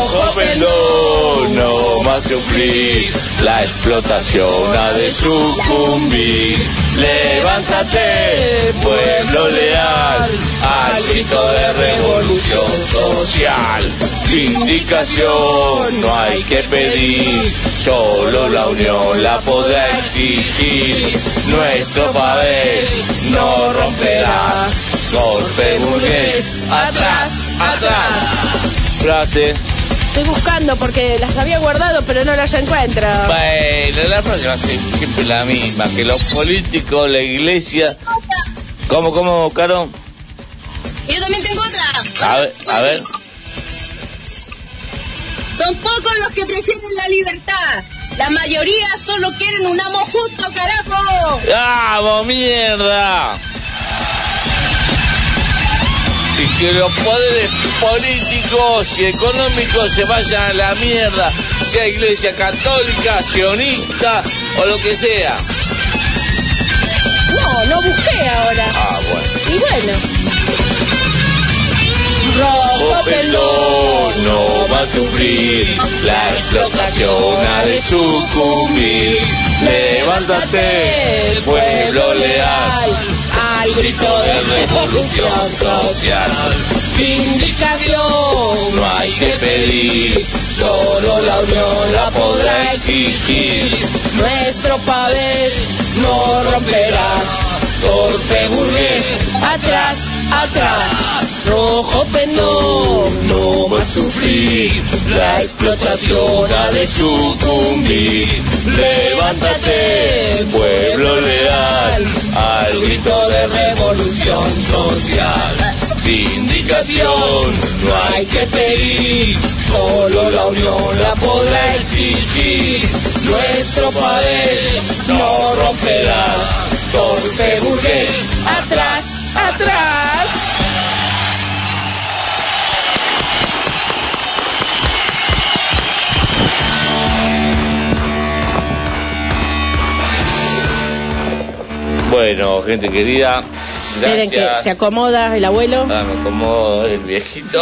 sufrir, la explotación ha de sucumbir. Levántate, pueblo leal, al grito de revolución social. Vindicación no hay que pedir, solo la unión la podrá exigir. Nuestro papel no romperá, golpe burgués, atrás, atrás. Frase. Estoy buscando porque las había guardado pero no las encuentro. Bueno, la frase va a ser siempre la misma, que los políticos, la iglesia... ¿Cómo, cómo, Caro? Yo también tengo otra. A ver, a ver. Son pocos los que prefieren la libertad. La mayoría solo quieren un amo justo, carajo. ¡Vamos, mierda! Y que los poderes políticos y económicos se vayan a la mierda, sea iglesia católica, sionista o lo que sea. No, no busqué ahora. Ah, bueno. Y bueno. Rojo pendón no va a sufrir, la explotación ha de sucumbir. Levántate, pueblo leal, al grito de revolución social. Vindicación no hay que pedir, solo la unión la podrá exigir. Nuestro papel no romperá, golpe burgués, atrás, atrás. Rojo pendón no a sufrir, la explotación ha de sucumbir. Levántate, pueblo leal, al grito de revolución educación no hay que pedir, solo la unión la podrá exigir. Nuestro poder no romperá, torpe burgués, atrás, atrás. Bueno, gente querida, Miren que se acomoda el abuelo. Ah, me acomodo el viejito.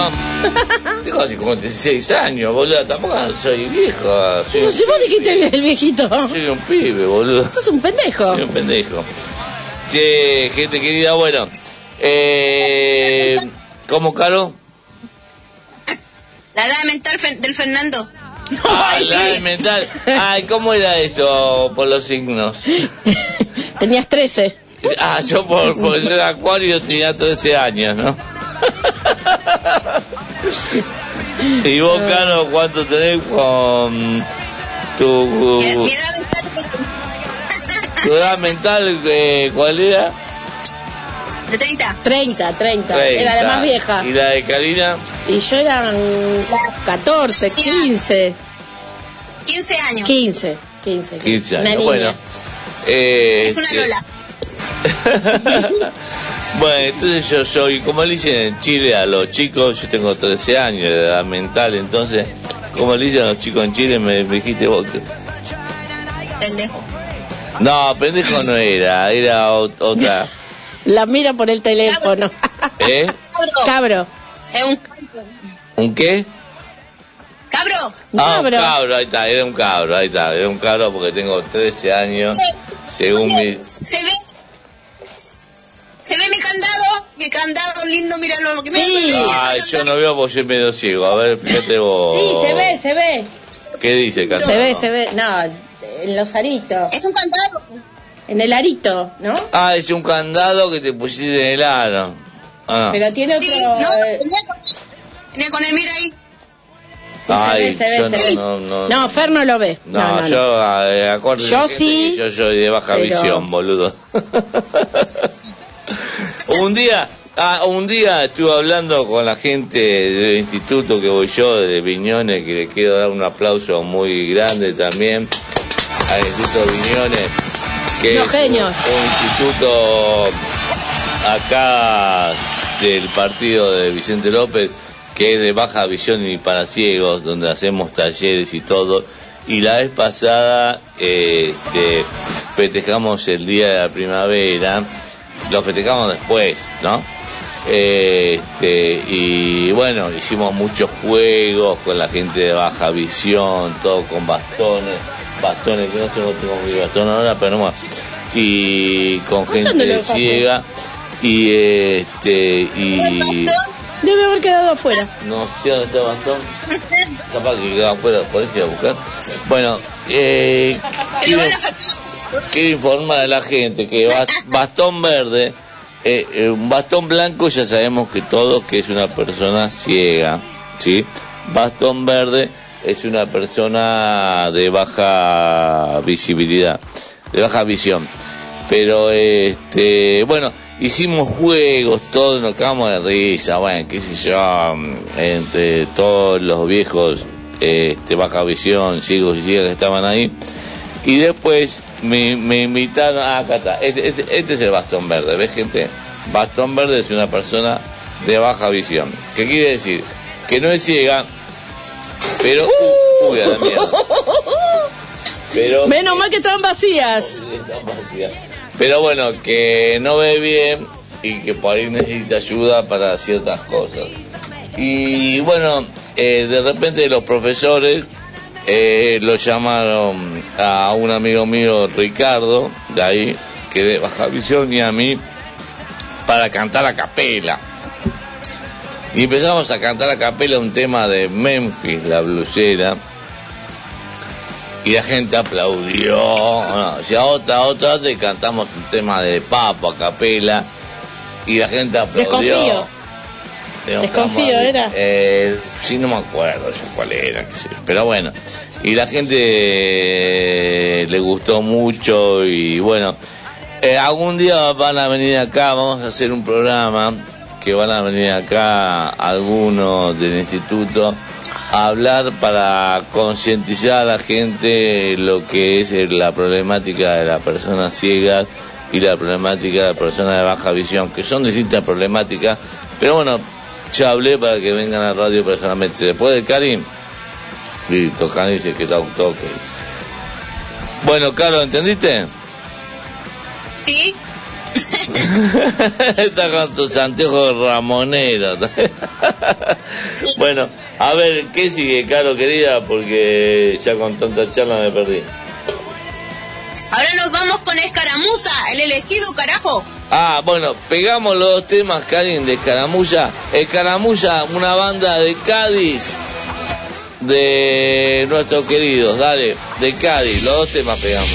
<laughs> Tengo así como 16 años, boludo. Tampoco soy viejo. Soy, No sé, vos dijiste el, viejito. soy un pibe, boludo. Sos un pendejo. Soy un pendejo. Che, gente querida, bueno. Eh, ¿Cómo, Caro? La edad mental del Fernando. <laughs> Ah, la de mental. Ay, ¿cómo era eso por los signos? <laughs> Tenías 13. Ah, yo por, por ser acuario tenía 13 años, ¿no? <laughs> ¿Y vos, Caro, cuánto tenés con tu, Mi edad mental tu edad mental? eh, ¿Cuál era? de 30. 30, 30. Era la más 30. vieja. ¿Y la de Karina? Y yo eran 14, 15. 15 años. 15, 15. 15 Una años. niña. Bueno. eh, Es una este, Lola. <laughs> bueno, entonces yo soy, como le dicen en Chile a los chicos, yo tengo 13 años de edad mental, entonces, como le dicen a los chicos en Chile, me, me dijiste vos que... Pendejo. No, pendejo no era, era ot- otra. <laughs> La mira por el teléfono. ¿Eh? <laughs> Cabro. Es un ¿Un qué? cabro. Un Ah, un cabro. cabro, ahí está, era un cabro, ahí está, era un cabro porque tengo 13 años, según mi... Se ve. Se ve mi candado. Mi candado lindo, míralo lo que me Sí. Ay, yo no veo porque soy medio ciego, a ver, fíjate vos. Sí, se ve, se ve. ¿Qué dice, Candado? Se ve, se ve. No, en los aritos. Es un candado. En el arito, ¿no? Ah, es un candado que te pusiste en el aro. Ah. Pero tiene otro. Sí, no, eh, venía con, él, mira ahí. sí, Ay, se ve, se ve, se ve. no, no, no. No, Fer no lo ve. No, No, no, no. yo, eh, acuérdate Yo sí, yo soy de baja pero- visión, boludo. <laughs> un día, ah, un día estuve hablando con la gente del instituto que voy yo, de Viñones, que le quiero dar un aplauso muy grande también al Instituto Viñones, que es genios. un, un instituto acá del partido de Vicente López, que es de baja visión y para ciegos, donde hacemos talleres y todo. Y la vez pasada eh, este, festejamos el día de la primavera, lo festejamos después, ¿no? Eh, este, y bueno, hicimos muchos juegos con la gente de baja visión, todo con bastones, bastones, que no tengo, tengo mi bastón ahora, pero no más. Y con gente ciega, y este, y Debe haber quedado afuera. no sé dónde está el bastón, capaz que quedó afuera, podés ir a buscar. Bueno, eh, quiero informar a la gente que bas- bastón verde, eh, eh, un bastón blanco ya sabemos que todos que es una persona ciega, ¿sí? Bastón verde es una persona de baja visibilidad, de baja visión. Pero este, bueno, hicimos juegos, todos nos cagamos de risa, bueno, qué sé yo, entre todos los viejos este, baja visión, ciegos y ciegas que estaban ahí. Y después me, me invitaron, ah, acá está, este, este- este es el bastón verde, ¿ves gente? Bastón verde es una persona de baja visión. ¿Qué quiere decir? Que no es ciega, pero... Uy, a la mierda. Pero... Menos mal que estaban vacías. Pero bueno, que no ve bien y que por ahí necesita ayuda para ciertas cosas. Y bueno, eh, de repente los profesores eh, lo llamaron a un amigo mío, Ricardo, de ahí, que de Baja Visión, y a mí, para cantar a capela. Y empezamos a cantar a capela un tema de Memphis, la blusera. Y la gente aplaudió. Bueno, si a otra, otra, otra, cantamos un tema de Papo a capela. Y la gente aplaudió. Desconfío. Desconfío, ¿era? Eh, sí, no me acuerdo ya cuál era, qué sé pero bueno. Y la gente eh, le gustó mucho y bueno. eh, algún día van a venir acá, vamos a hacer un programa que van a venir acá algunos del instituto a hablar para concientizar a la gente lo que es eh, la problemática de las personas ciegas y la problemática de las personas de baja visión, que son distintas problemáticas, pero bueno, ya hablé para que vengan a la radio personalmente. Después de Karim, y Tocani dice que un toque. Bueno, Carlos, ¿entendiste? ¿Sí? <laughs> Está con tus anteojos ramoneros. <laughs> bueno, a ver, ¿qué sigue, Caro, querida? Porque ya con tanta charla me perdí. Ahora nos vamos con Escaramuza, el elegido carajo. Ah, bueno, pegamos los dos temas, Karin, de Escaramuza. Escaramuza, una banda de Cádiz, de nuestros queridos, dale, de Cádiz, los dos temas pegamos.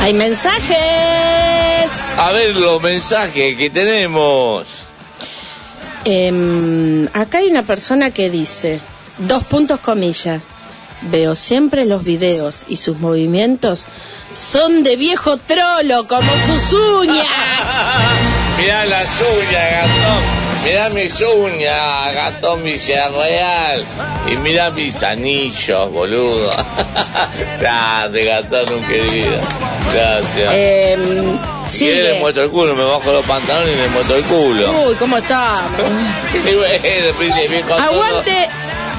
Hay mensajes. A ver los mensajes que tenemos. Em, acá hay una persona que dice, dos puntos comillas, veo siempre los videos y sus movimientos son de viejo trolo como sus uñas. <laughs> Mirá las uñas, Gastón. Mirá mis uñas, Gastón Villarreal. Y mirá mis anillos, boludo. <laughs> Grande, Gastón, un querido. Gracias. Quieres le muestro el culo, me bajo los pantalones y le muestro el culo. Uy, ¿cómo <laughs> todo. Aguante.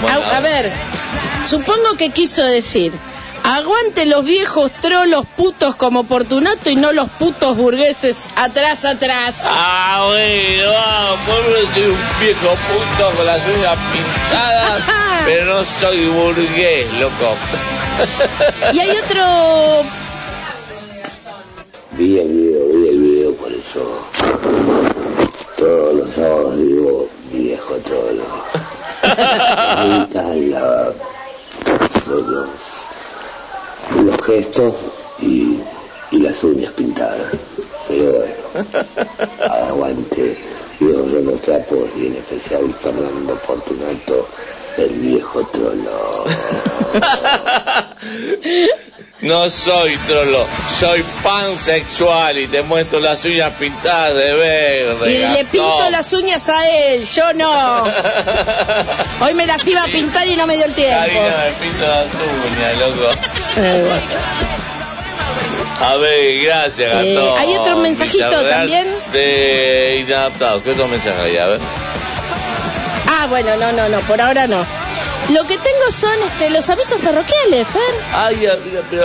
Bueno. A, a ver, supongo que quiso decir, aguante los viejos trolos putos como Fortunato y no los putos burgueses atrás, atrás. Ah, bueno, vamos, soy un viejo puto con las uñas pintadas, <laughs> pero no soy burgués, loco. Y hay otro Vi el video, vi el video, por eso todos los sábados digo viejo trolo. Ahorita la, son los, los gestos y, y las uñas pintadas. Pero bueno, aguante, viejos son los trapos y en especial Fernando Fortunato, el viejo trolo. <laughs> No soy trolo, soy pansexual y te muestro las uñas pintadas de verde. Y le pinto las uñas a él, yo no. <laughs> Hoy me las iba a pintar y no me dio el tiempo. Karina me pinta las uñas, loco. A ver, gracias, Eh, Gastón. ¿hay otro mensajito también? De inadaptados. ¿Qué otro mensaje hay? A ver. Ah, bueno, no, no, no, por ahora no. Lo que tengo son este, los avisos parroquiales, Fer. Ay, pero.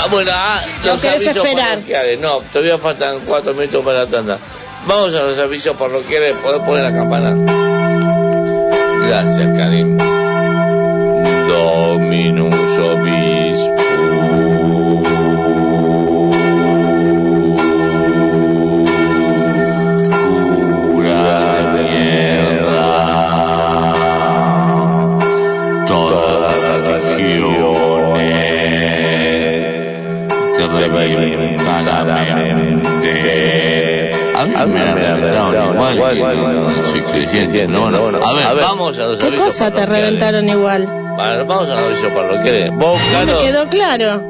Ah, bueno, ah, No los querés avisos esperar. parroquiales. No, todavía faltan cuatro minutos para la tanda. Vamos a los avisos parroquiales. ¿Podés poner la campana? Gracias, Karim. Dominus igual y no soy creyente, no, bueno. A ver, vamos a los ¿Qué avisos cosa te reventaron igual? Vamos a los avisos parroquiales. Vos, No me quedó claro.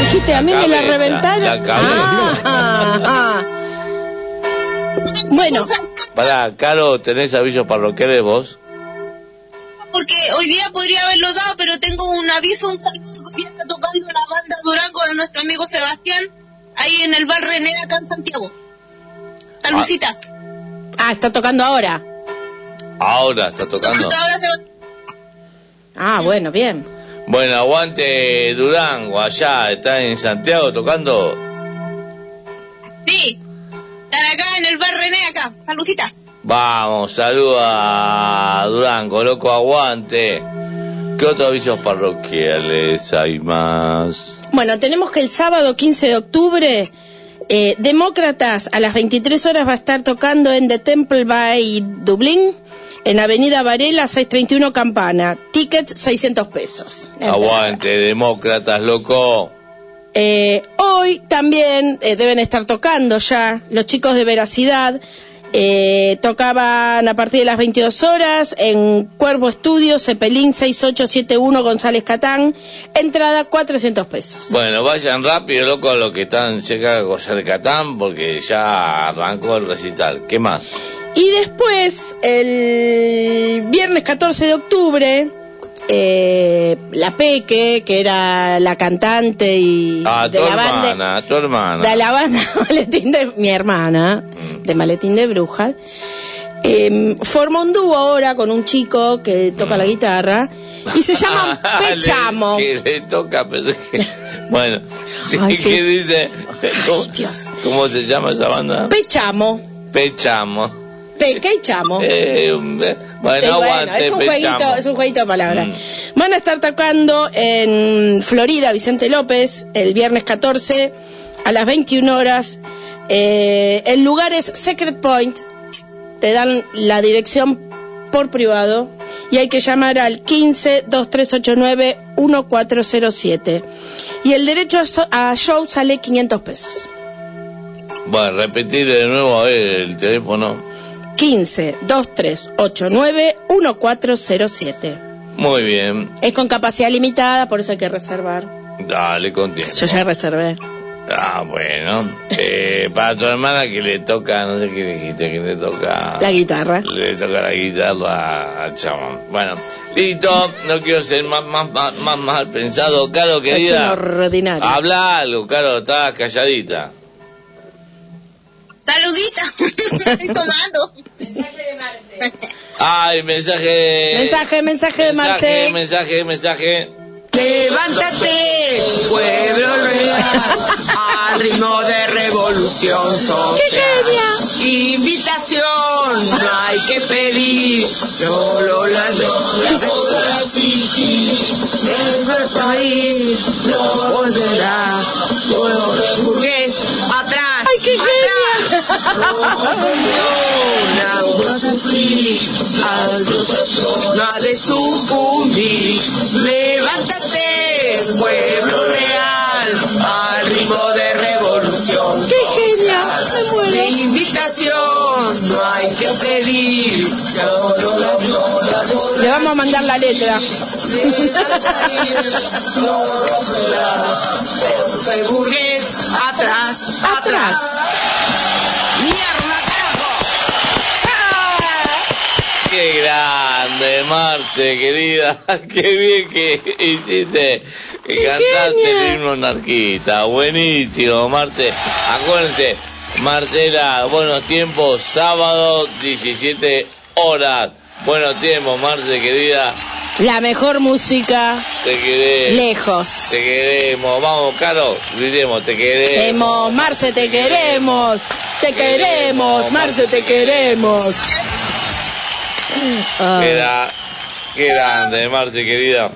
Dijiste, a mí me la reventaron. la cabeza. Ah, ah. Bueno, pará, Caro, ¿tenés avisos parroquiales vos? Porque hoy día podría haberlo dado, pero tengo un aviso, un saludo que hoy está tocando la banda Durango de nuestro amigo Sebastián, ahí en el bar René, acá en Santiago. Saludcita. ah, está tocando ahora. Ahora está tocando. Ah, bueno, bien. Bueno, aguante Durango, allá, está en Santiago tocando. Sí, están acá en el bar René, acá. Saludcita. Vamos, saluda Durango, loco, aguante. ¿Qué otros avisos parroquiales hay más? Bueno, tenemos que el sábado 15 de octubre, eh, Demócratas a las 23 horas va a estar tocando en The Temple by Dublín, en Avenida Varela 631 Campana. Tickets 600 pesos. Aguante, demócratas, loco. Eh, hoy también eh, deben estar tocando ya los chicos de Veracidad. Eh, tocaban a partir de las 22 horas en Cuervo Estudio, Cepelín 6871 González Catán. Entrada 400 pesos. Bueno, vayan rápido, loco, a los que están cerca de José Catán, porque ya arrancó el recital. ¿Qué más? Y después, el viernes 14 de octubre, eh, la Peque, que era la cantante y A de tu la banda, hermana, a tu hermana. de la banda <laughs> Maletín de mi hermana, de Maletín de Brujas, eh, forma un dúo ahora con un chico que toca la guitarra y se llama <laughs> Pechamo. Le, que le toca, pero que- Bueno, <laughs> sí, Ay, ¿qué dice? ¿Cómo, cómo se llama esa banda? Pechamo, Pechamo. Peque y Chamo. <laughs> Eh, bueno, bueno, aguante, es un jueguito, es un jueguito de palabras. Mm. Van a estar tocando en Florida, Vicente López, el viernes 14 a las 21 horas. Eh, el lugar es Secret Point. Te dan la dirección por privado y hay que llamar al 15 2389 1407. Y el derecho a show sale 500 pesos. Bueno, repetir de nuevo a ver el teléfono. 15 2389 1407. Muy bien. Es con capacidad limitada, por eso hay que reservar. Dale, con tiempo. Yo ya reservé. Ah, bueno. Eh, para tu hermana que le toca, no sé qué dijiste, que le toca... La guitarra. Le toca la guitarra al chabón. Bueno, listo, no quiero ser más, más, más, más mal pensado. Caro, Es un querida, ordinario. habla algo, Caro, estás calladita. Saludita. <laughs> Estoy <laughs> tomando. <laughs> Ay, mensaje... Mensaje, mensaje de Mensaje, Marce. mensaje, mensaje. Levántate, pueblo real, al ritmo de revolución social. Invitación, no hay que pedir, solo la Nuestro país no volverá, pueblo burgués, atrás, ¡Ay, qué No ha de sucumbir. Levántate, pueblo real, al ritmo de revolución. ¡Qué genial! Me muero. De invitación no hay que pedir, solo la Le vamos a mandar la letra. atrás, atrás. Marte, querida. <laughs> Qué bien que hiciste, que cantaste el himno anarquista. Buenísimo, Marte. Acuérdense, Marcela, buenos tiempos, sábado, 17 horas. Buenos tiempos, Marte, querida. La mejor música Te queremos. lejos. Te queremos. Vamos, Caro, gritemos, te queremos. Queremos, Marce, te queremos. Te queremos, Marce, te queremos. Gra- qué grande, Marce, querida.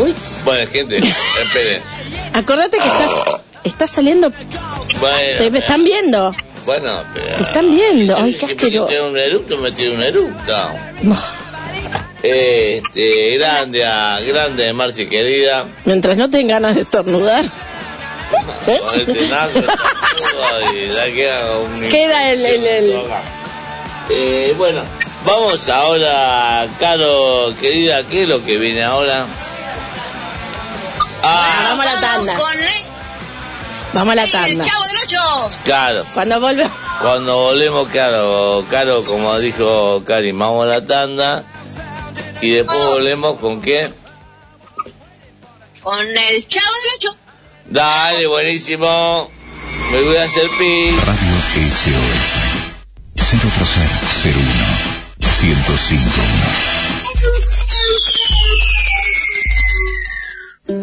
Uy, Bueno, gente, esperen. acordate que estás, estás saliendo. Bueno, Te están viendo. bueno, pero... Te están viendo. Ay, qué Si me asqueroso. un eructo, me tira un eructo. Este, grande, a- grande, Marce, querida. Mientras no tengan ganas de estornudar. ¿Eh? Con este nazo, y da queda un Queda el- el- el- Eh, bueno, vamos ahora, Caro, querida, ¿qué es lo que viene ahora? Ah, Vamos a la tanda. Con el Vamos a la tanda. Chavo del Ocho. claro. Cuando volvemos. Cuando volvemos, claro, Caro, como dijo Karim, vamos a la tanda y después volvemos con qué? Con el Chavo del Ocho. Dale, buenísimo. Me voy a hacer pis. Radio SOS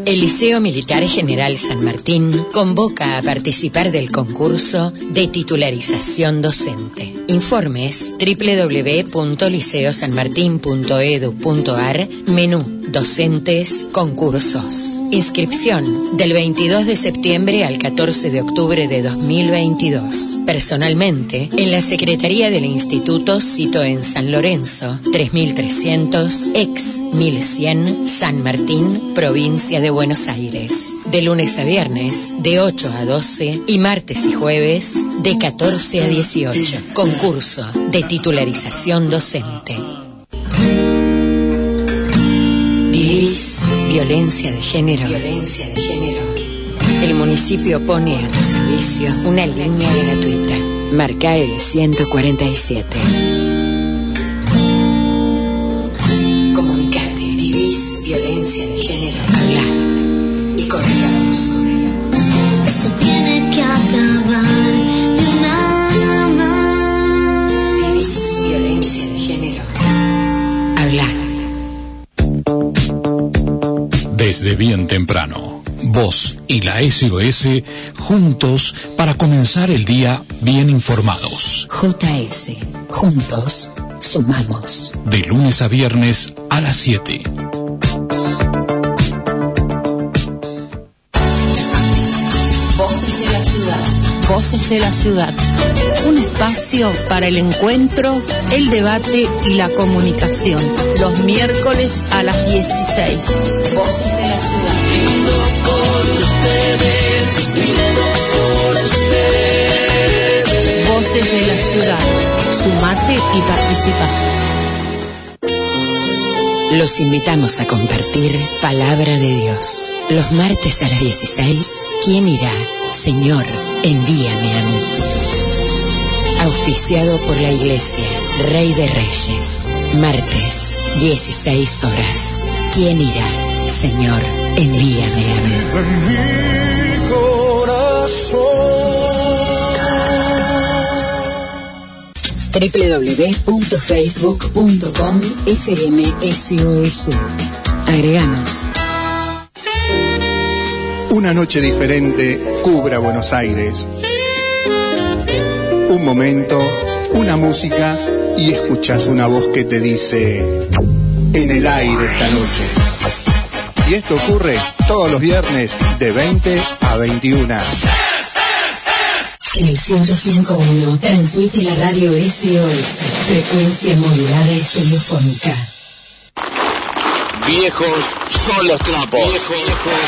El Liceo Militar General San Martín convoca a participar del concurso de titularización docente. Informes www.liceosanmartin.edu.ar Menú Docentes Concursos. Inscripción del 22 de septiembre al 14 de octubre de 2022. Personalmente, en la Secretaría del Instituto cito en San Lorenzo, 3300, ex 1100, San Martín, provincia de Buenos Aires. De lunes a viernes, de 8 a 12 y martes y jueves, de 14 a 18. Concurso de titularización docente. ¿Vivís violencia de género? Violencia de género. El municipio pone a tu servicio una línea gratuita. Marca el 147. Bien temprano, vos y la SOS juntos para comenzar el día bien informados. JS. Juntos sumamos. De lunes a viernes a las 7. Voces de la ciudad. Voces de la ciudad. Un espacio para el encuentro, el debate y la comunicación. Los miércoles a las 16. Voces de la ciudad. Voces de la ciudad. Sumate y participa. Los invitamos a compartir Palabra de Dios. Los martes a las 16, ¿quién irá? Señor, envíame a mí. Auspiciado por la Iglesia, Rey de Reyes. Martes, 16 horas. ¿Quién irá? Señor, envíame a mí. www.facebook.com FMSOS. Agreganos. Una noche diferente cubra Buenos Aires. Un momento, una música y escuchas una voz que te dice en el aire esta noche. Y esto ocurre todos los viernes de 20 a 21. En el 105.1 transmite la radio SOS, frecuencia modulada y telefónica. Viejos son los trapos. Viejos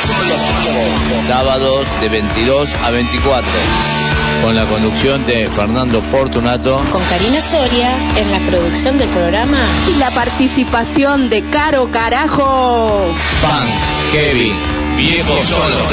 son los trapos. Sábados de 22 a 24. Con la conducción de Fernando Portunato. Con Karina Soria en la producción del programa. Y la participación de Caro Carajo. Fan, Kevin, viejos son los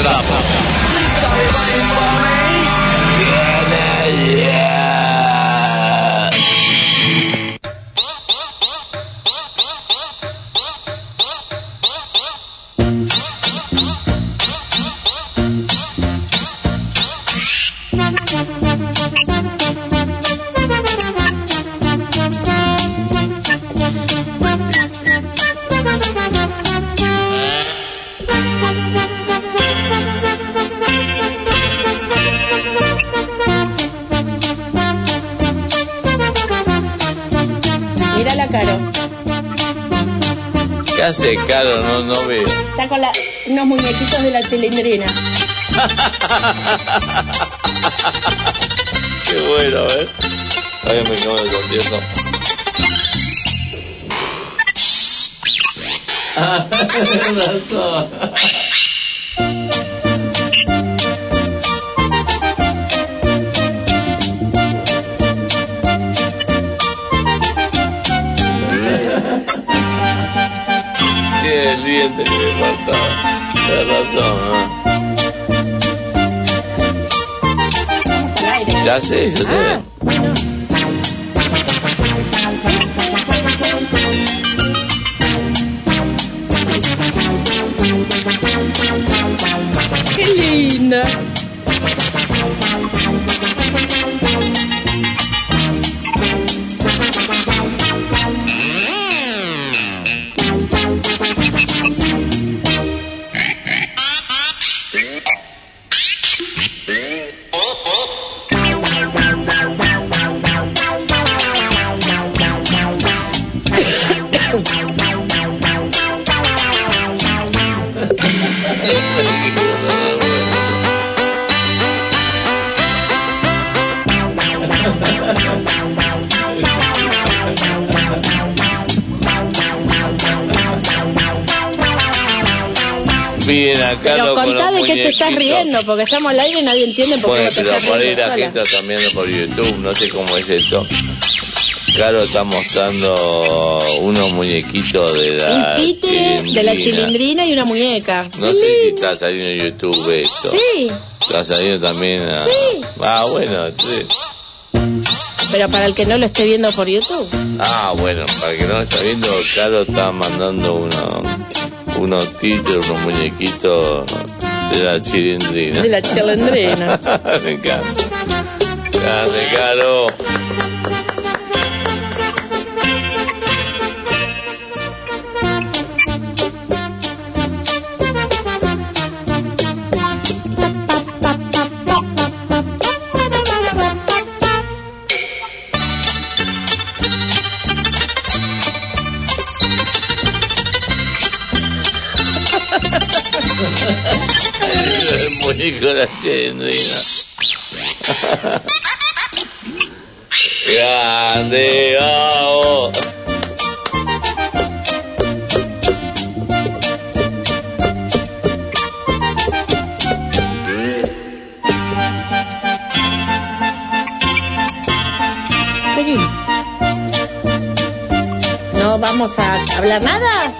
¿Qué hace, Caro? No, no veo. Está con la- unos muñequitos de la chilindrina. <laughs> Qué bueno, ver. Ay, me quedo contento. Ah, diente que me faltaba. Tienes razón, ¿no? Ya sé, ya sé. Qué linda. Acá Pero contá de qué te estás riendo, porque estamos al aire y nadie entiende por qué no te pero estás por ahí riendo la gente está viendo por YouTube, no sé cómo es esto. Claro, está mostrando unos muñequitos de la Un títere de la chilindrina y una muñeca. No sé si está saliendo en YouTube esto. Sí, Está saliendo también a... Sí. Ah, bueno, sí. pero para el que no lo esté viendo por YouTube. Ah, bueno, para el que no lo está viendo, Caro está mandando uno, unos títeres, unos muñequitos de la chilindrina. De la chilindrina. <laughs> Me encanta. Grande, Caro. Grande. ¿No vamos a hablar nada?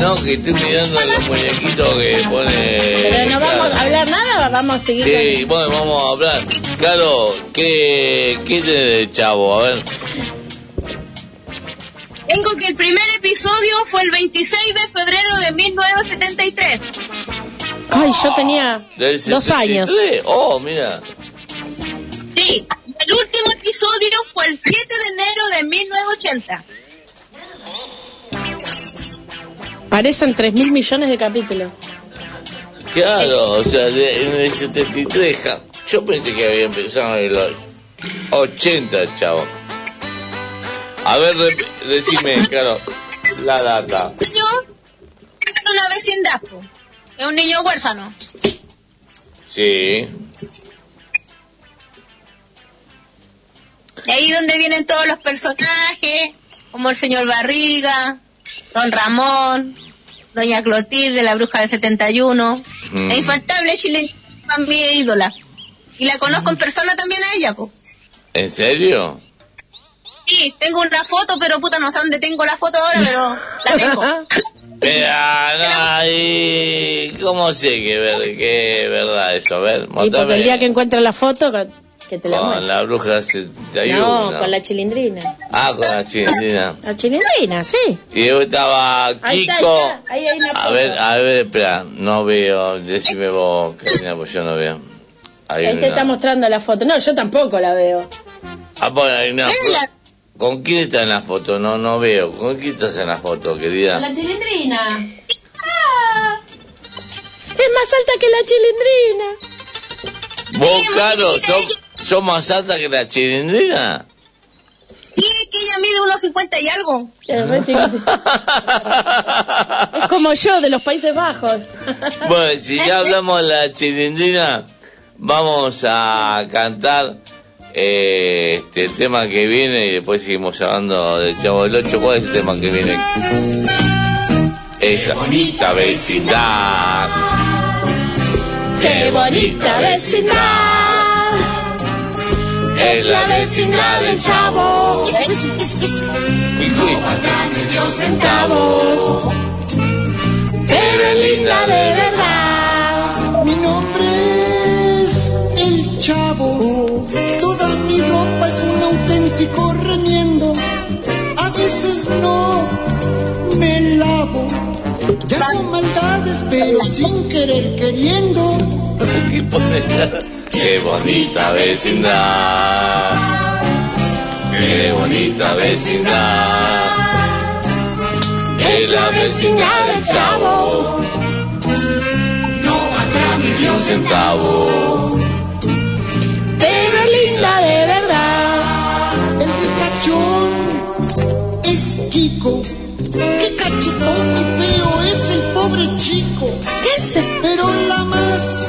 No, que estoy mirando los muñequitos que pone. Pero no vamos a hablar nada, vamos a seguir. Sí, bueno, vamos a hablar. Claro, ¿qué, qué tiene de chavo? A ver. Tengo que el primer episodio fue el 26 de febrero de 1973. Ay, yo tenía Del dos años. 73. Oh, mira. Sí, el último episodio fue el 7 de enero de 1980. Parecen 3 mil millones de capítulos. Claro, o sea, de- en el 73. ja, Yo pensé que había empezado en los 80, chavo. A ver, rep- decime, claro, la data. Yo en una vecindad, po. es un niño huérfano. Sí. De ahí donde vienen todos los personajes, como el señor Barriga, don Ramón, doña Clotilde, la bruja del 71, Mm. la infaltable chilena, mi ídola. Y la conozco en persona también a ella, po. ¿En serio? Sí, tengo una foto, pero puta, no sé dónde tengo la foto ahora, pero la tengo. <laughs> Pero, y ¿cómo sé que, ver, que es verdad eso? A ver, Y porque el día que encuentre la foto, que te la con la bruja 71. No, con la chilindrina. Ah, con la chilindrina. La chilindrina, sí. Y después estaba Kiko. ahí está. Ahí hay una. A ver, a ver, espera, no veo, decime vos, Karina, pues yo no veo. Hay Ahí te está mostrando la foto. No, yo tampoco la veo. Ah, bueno, hay una ¿Con quién está en la foto? No, no veo. ¿Con quién estás en la foto, querida? La chilindrina. Ah, es más alta que la chilindrina. ¿Vos, Caro, sos, sos más alta que la chilindrina? Y es que ella mide unos 50 y algo. <laughs> Es como yo, de los Países Bajos. <laughs> Bueno, si ya hablamos de la chilindrina, vamos a cantar eh, este, el tema que viene y después seguimos hablando del Chavo del 8. ¿Cuál es el tema que viene? Esa bonita vecindad. Qué bonita vecindad. Es la vecindad del Chavo. medio centavo. Pero es linda de verdad. Mi nombre es El Chavo. Toda mi ropa es un auténtico remiendo. A veces no me lavo. Ya son maldades, pero sin querer queriendo. <laughs> Qué bonita vecindad. Qué bonita vecindad. Es la vecindad del Chavo. No valdrá ni un centavo. Pero es linda de verdad. El ricachón es Kiko. Qué cachetón y feo es el pobre chico. ¿Qué es? Pero la más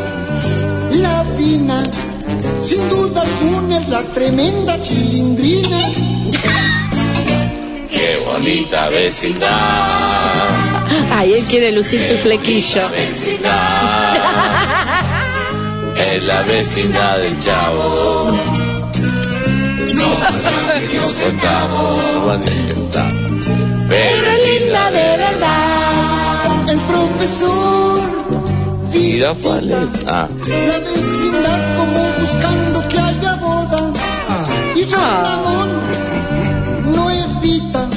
sin duda alguna, es la tremenda chilindrina. Qué bonita vecindad. Ay, él quiere lucir su flequillo. Vecindad. Es la vecindad del Chavo. No. No valdrá ni un centavo. Pero es linda de verdad. El profesor Ah. la vecindad como buscando que haya boda. Y Ramón no evita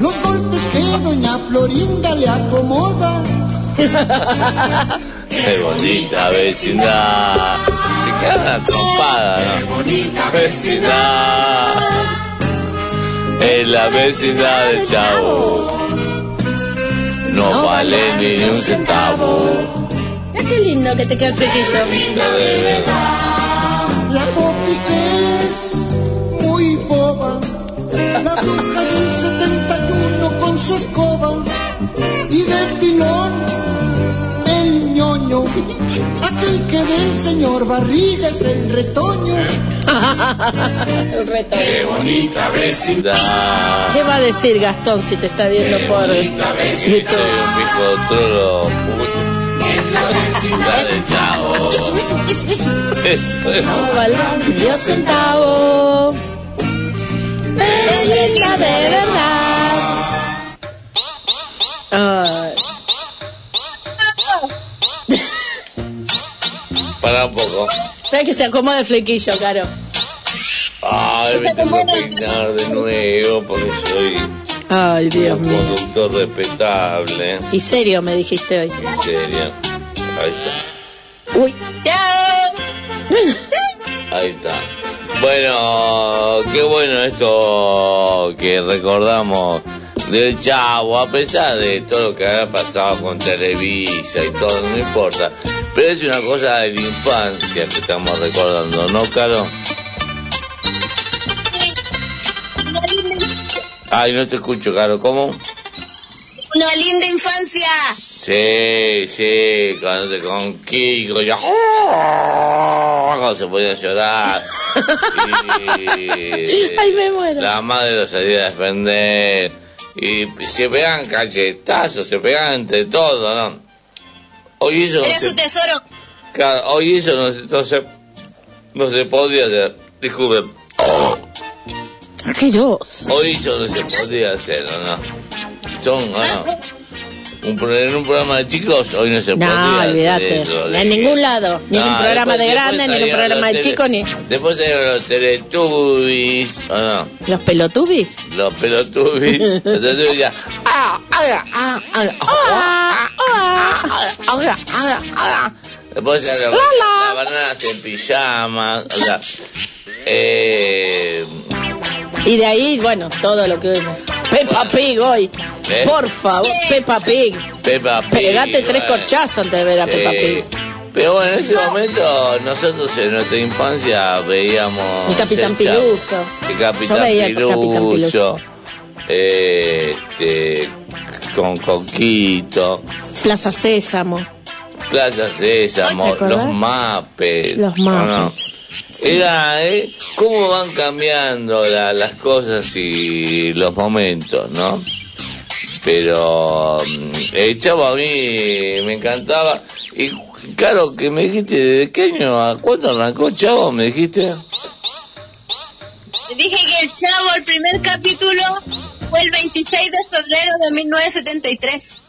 los golpes que doña Florinda le acomoda. <laughs> Qué bonita vecindad. Se queda trompada, ¿no? Qué bonita vecindad. Es la vecindad del Chavo. No vale ni un centavo. Qué lindo que te queda el flequillo. La popis es muy boba. La bruja del 71 con su escoba. Y de pilón el ñoño. Aquel que del señor Barriga es el retoño. <laughs> El reto. Qué bonita vecindad. ¿Qué va a decir Gastón si te está viendo por Soy YouTube? Es la vecindad del Chavo. Eso es. No valdrá ni un centavo. Es linda de verdad. Ay. Para un poco. Espera que se acomode el flequillo, Caro. Ay, me tengo que peinar de nuevo porque soy Ay, Dios un mío. conductor respetable. Y serio me dijiste hoy. En serio. Ahí está. Uy. Ahí está. Bueno, qué bueno esto que recordamos del Chavo, a pesar de todo lo que había pasado con Televisa y todo, no importa. Pero es una cosa de la infancia que estamos recordando, ¿no, Caro? Ay, no te escucho, Caro, ¿cómo? Una linda infancia. Sí, sí, cuando te con Kiko, ya. Cuando se podía llorar. <laughs> Y Ay, me muero. la madre lo salía a defender. Y se pegaban cachetazos, se pegaban entre todos, ¿no? Hoy eso no Era se, su tesoro. claro, hoy eso no se, no se no se podía hacer. Disculpen que yo. No se podía hacer, no? Son, ¿no? Un, en un programa de chicos hoy no se no, podía olvidate. hacer. No, en ningún lado. Ni en un programa de grandes, ni en un programa de chicos, ni. Después salieron los teletubbies, no? ¿Los pelotubis? Los pelotubis. los ya. ¡Ah! Después la, en pijamas, o sea, eh, y de ahí, bueno, todo lo que. Peppa Pig hoy. ¿Eh? Por favor, Peppa Pig. Peppa Pig. Pegate tres bueno. corchazos antes de ver a Sí. Peppa Pig. Pero bueno, en ese momento nosotros en nuestra infancia veíamos... El Capitán Piluso. El Capitán Yo veía el Capitán Piluso. Piluso. eh, este, con Coquito. Plaza Sésamo. Plaza Sésamo, los mapes. Los ¿o no? Era, ¿eh? Cómo van cambiando la- las cosas y los momentos, ¿no? Pero mm, el chavo a mí me encantaba. Y claro, que me dijiste, ¿de qué año? ¿A cuándo arrancó chavo? Me dijiste. Dije que el chavo, el primer capítulo, fue el 26 de febrero de 1973.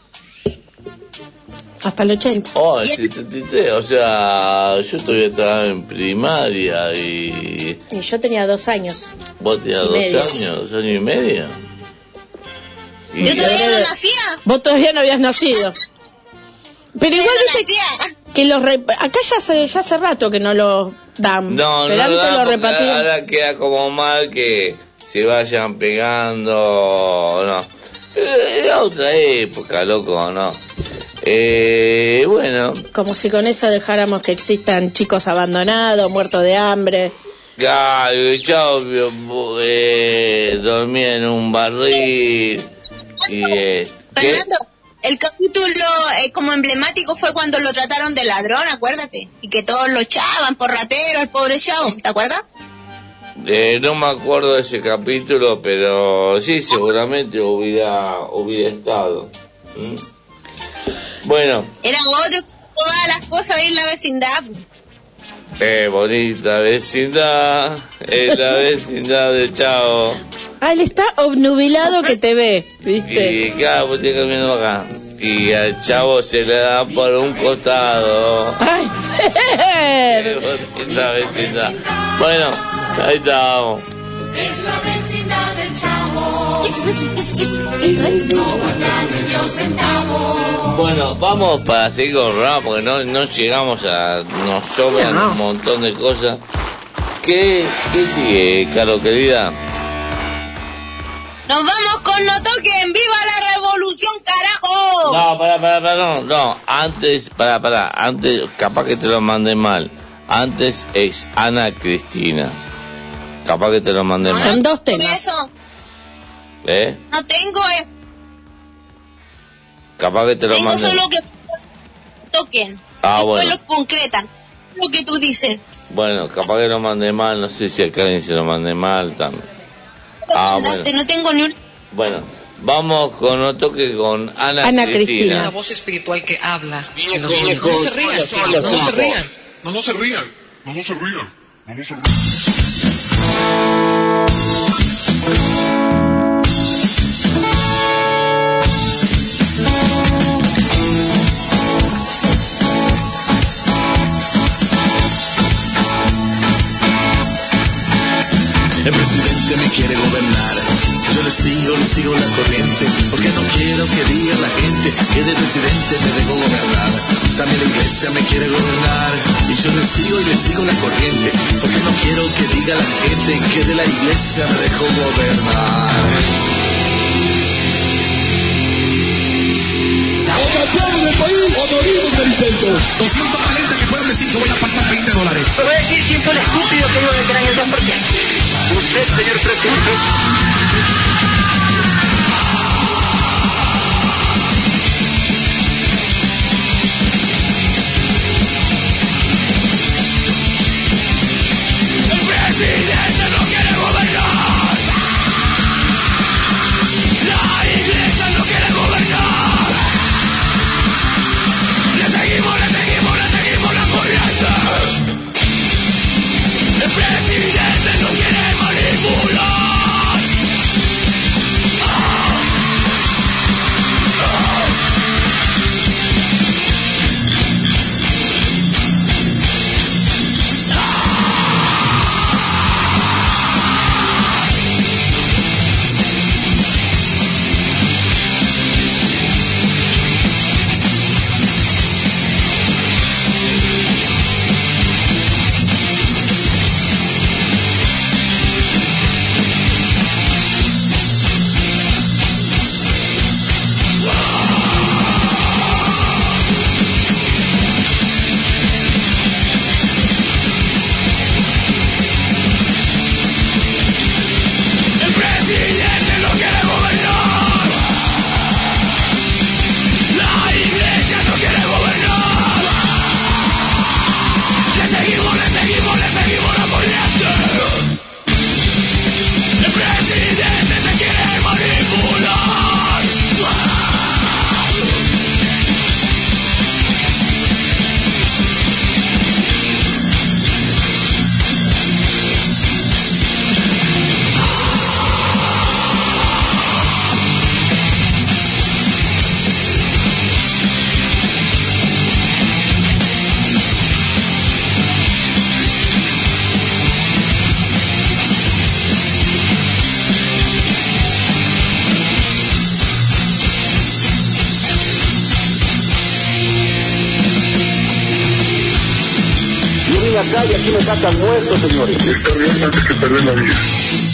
Hasta el 80. Oh, el 73, o sea, yo todavía estaba en primaria y Y yo tenía dos años. vos tenías dos medio. años, dos años y medio. Y Yo todavía no nacía. Vos todavía no habías nacido. Pero igual viste que los re- acá ya hace, ya hace rato que no lo dan. No, Pero no lo repartían. ahora queda como mal que se vayan pegando, no. Pero Era otra época, loco, ¿no? Eh, bueno, Como si con eso dejáramos que existan chicos abandonados, muertos de hambre. claro, chao, eh, dormía en un barril y eh, ¿qué? Fernando, el capítulo eh, como emblemático fue cuando lo trataron de ladrón, acuérdate. Y que todos lo echaban por ratero, el pobre chavo, ¿te acuerdas? Eh, no me acuerdo de ese capítulo, pero sí, seguramente hubiera, hubiera estado. ¿Mm? Bueno, Era otro que todas las cosas ahí en la vecindad. eh, bonita vecindad, es la vecindad de Chao. Ah, él está obnubilado que te ve, ¿viste? Y claro, vos estás comiendo acá. Y al chavo se le da por un costado. ¡Ay, Fer! <laughs> Qué bonita vecindad. Bueno, ahí estábamos. Bueno, vamos para seguir con el programa porque no, no llegamos a. Nos sobran No. un montón de cosas. ¿Qué, qué sigue, Caro querida? Nos vamos con No Toquen, ¡Viva la Revolución, carajo! No, para, para, para, no, no. Antes, para, para, antes, capaz que te lo mandé mal. Antes es Ana Cristina. Capaz que te lo mandé mal. Son dos temas. eso, ¿Eh? no tengo eso. Capaz que te lo Tengo solo que toquen. Ah, Después bueno. los concretan. Lo que tú dices. Bueno, capaz que lo mandé mal. No sé si a Karen se lo mandé mal también. Ah, bueno. No tengo ni un... Bueno, vamos con otro que con Ana, Ana Cristina. Cristina. Una voz espiritual que habla. niños. No se rían, solo, chicos, no se rían. No, no se rían. No, no se rían. No, no se rían. El presidente me quiere gobernar. Yo le sigo, le sigo la corriente. Porque no quiero que diga la gente que de presidente me dejó gobernar. También la iglesia me quiere gobernar. Y yo le sigo y le sigo la corriente. Porque no quiero que diga la gente que de la iglesia me dejó gobernar. O cambiamos el país o morimos del intento. 200 valientes que puedan decir que voy a apartar 20 dólares. Te voy a decir fue el estúpido que dijo que eran el 2%. Usted, señor presidente. Y aquí me sacan hueso, señores. Está bien antes que perder la vida.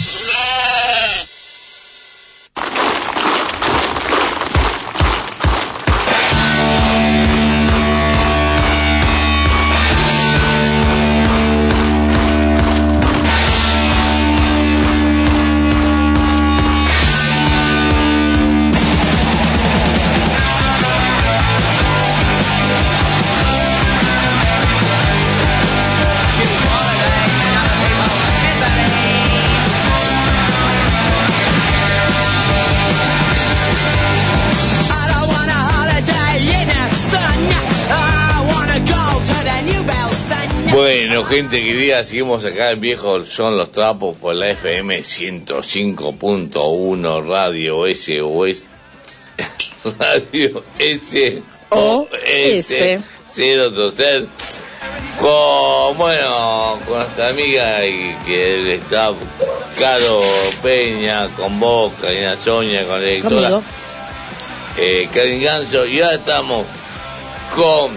Gente querida, seguimos acá en Viejo Son los Trapos por la FM 105.1 Radio SOS. Radio S O S. <laughs> Con, bueno, con nuestra amiga y que el staff Caro Peña, con vos, Karina Soña, con la Conmigo. eh, Karin Ganso, y ahora estamos con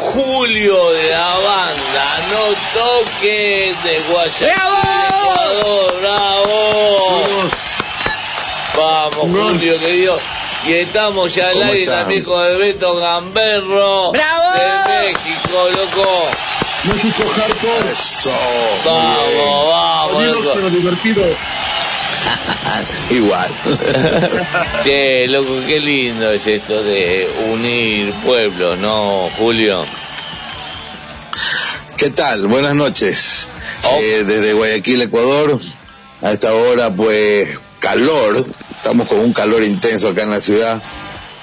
Julio de la banda No Toques de Guayaquil, Ecuador, ¡bravo! Vamos, Julio, querido. Y estamos ya al ¿Cómo aire están? también con el Beto Gamberro. ¡Bravo! De México, loco. México Hardcore. Eso. Vamos, vamos, loco. pero divertido. <laughs> Igual. <laughs> Che, loco, qué lindo es esto de unir pueblos, ¿no, Julio? ¿Qué tal? Buenas noches. Eh, desde Guayaquil, Ecuador. A esta hora, pues, calor. Estamos con un calor intenso acá en la ciudad.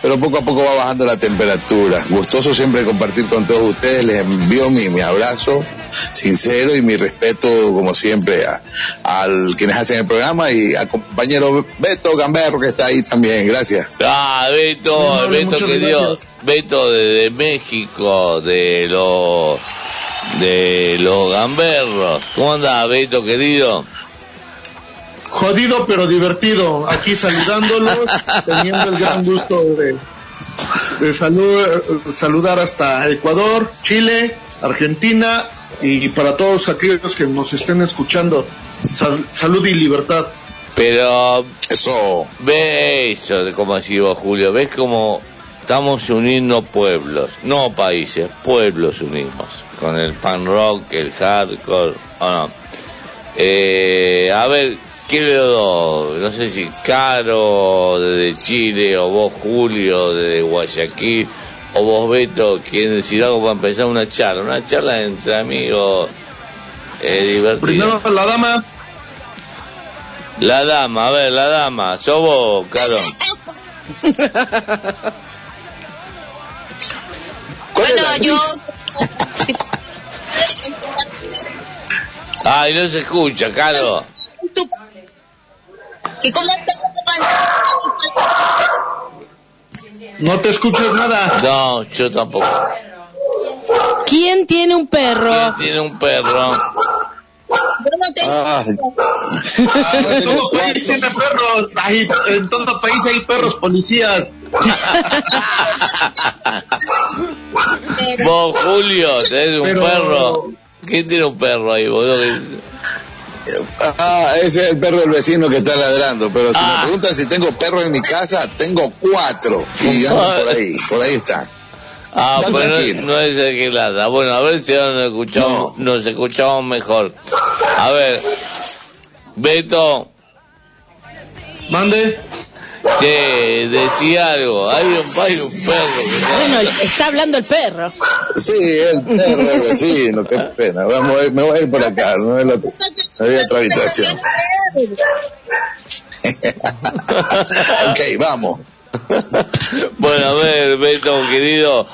Pero poco a poco va bajando la temperatura. Gustoso siempre compartir con todos ustedes. Les envío mi, mi abrazo sincero y mi respeto, como siempre, a, al quienes hacen el programa y al compañero Beto Gamberro que está ahí también. Gracias. Ah, Beto, No, Beto querido, gracias. Beto de, México, de los de los gamberros. ¿Cómo anda, Beto querido? Jodido, pero divertido. Aquí saludándolos, <laughs> teniendo el gran gusto de, de salu- saludar hasta Ecuador, Chile, Argentina y para todos aquellos que nos estén escuchando, sal- salud y libertad. Pero eso, ve eso, de como decís vos, Julio, ves como estamos uniendo pueblos, no países, pueblos unimos, con el pan rock, el hardcore, o no. Eh, a ver, ¿qué le doy? No sé si Caro desde Chile, o vos Julio desde Guayaquil, o vos Beto, quieren decir algo para empezar una charla, una charla entre amigos eh, divertida. Primero la dama. La dama, a ver, la dama, sos vos, Caro. Bueno, yo. Ay, no se escucha, Caro. ¿Y cómo No te escuchas nada. No, yo tampoco. ¿Quién tiene un perro? Tiene un perro. Ah, en todo país tiene perros. Ay, en todo país hay perros policías. Vos, Julio, tenés un Pero- perro. ¿Quién tiene un perro ahí, boludo? Ah, ese es el perro del vecino que está ladrando. Pero si me preguntan si tengo perros en mi casa, tengo cuatro. Y andan por ahí, por ahí están. Ah, Están pero no, es el que ladra. Bueno, a ver si ahora nos escuchamos, nos escuchamos mejor. A ver, Beto. Mande. Che, decía algo. Hay un, hay un perro que Bueno, está hablando el perro. Sí, el perro del vecino, qué pena. Vamos a ir- me voy a ir por acá, no es la, otra habitación. <laughs> ok, vamos. Bueno, a ver, Beto, querido,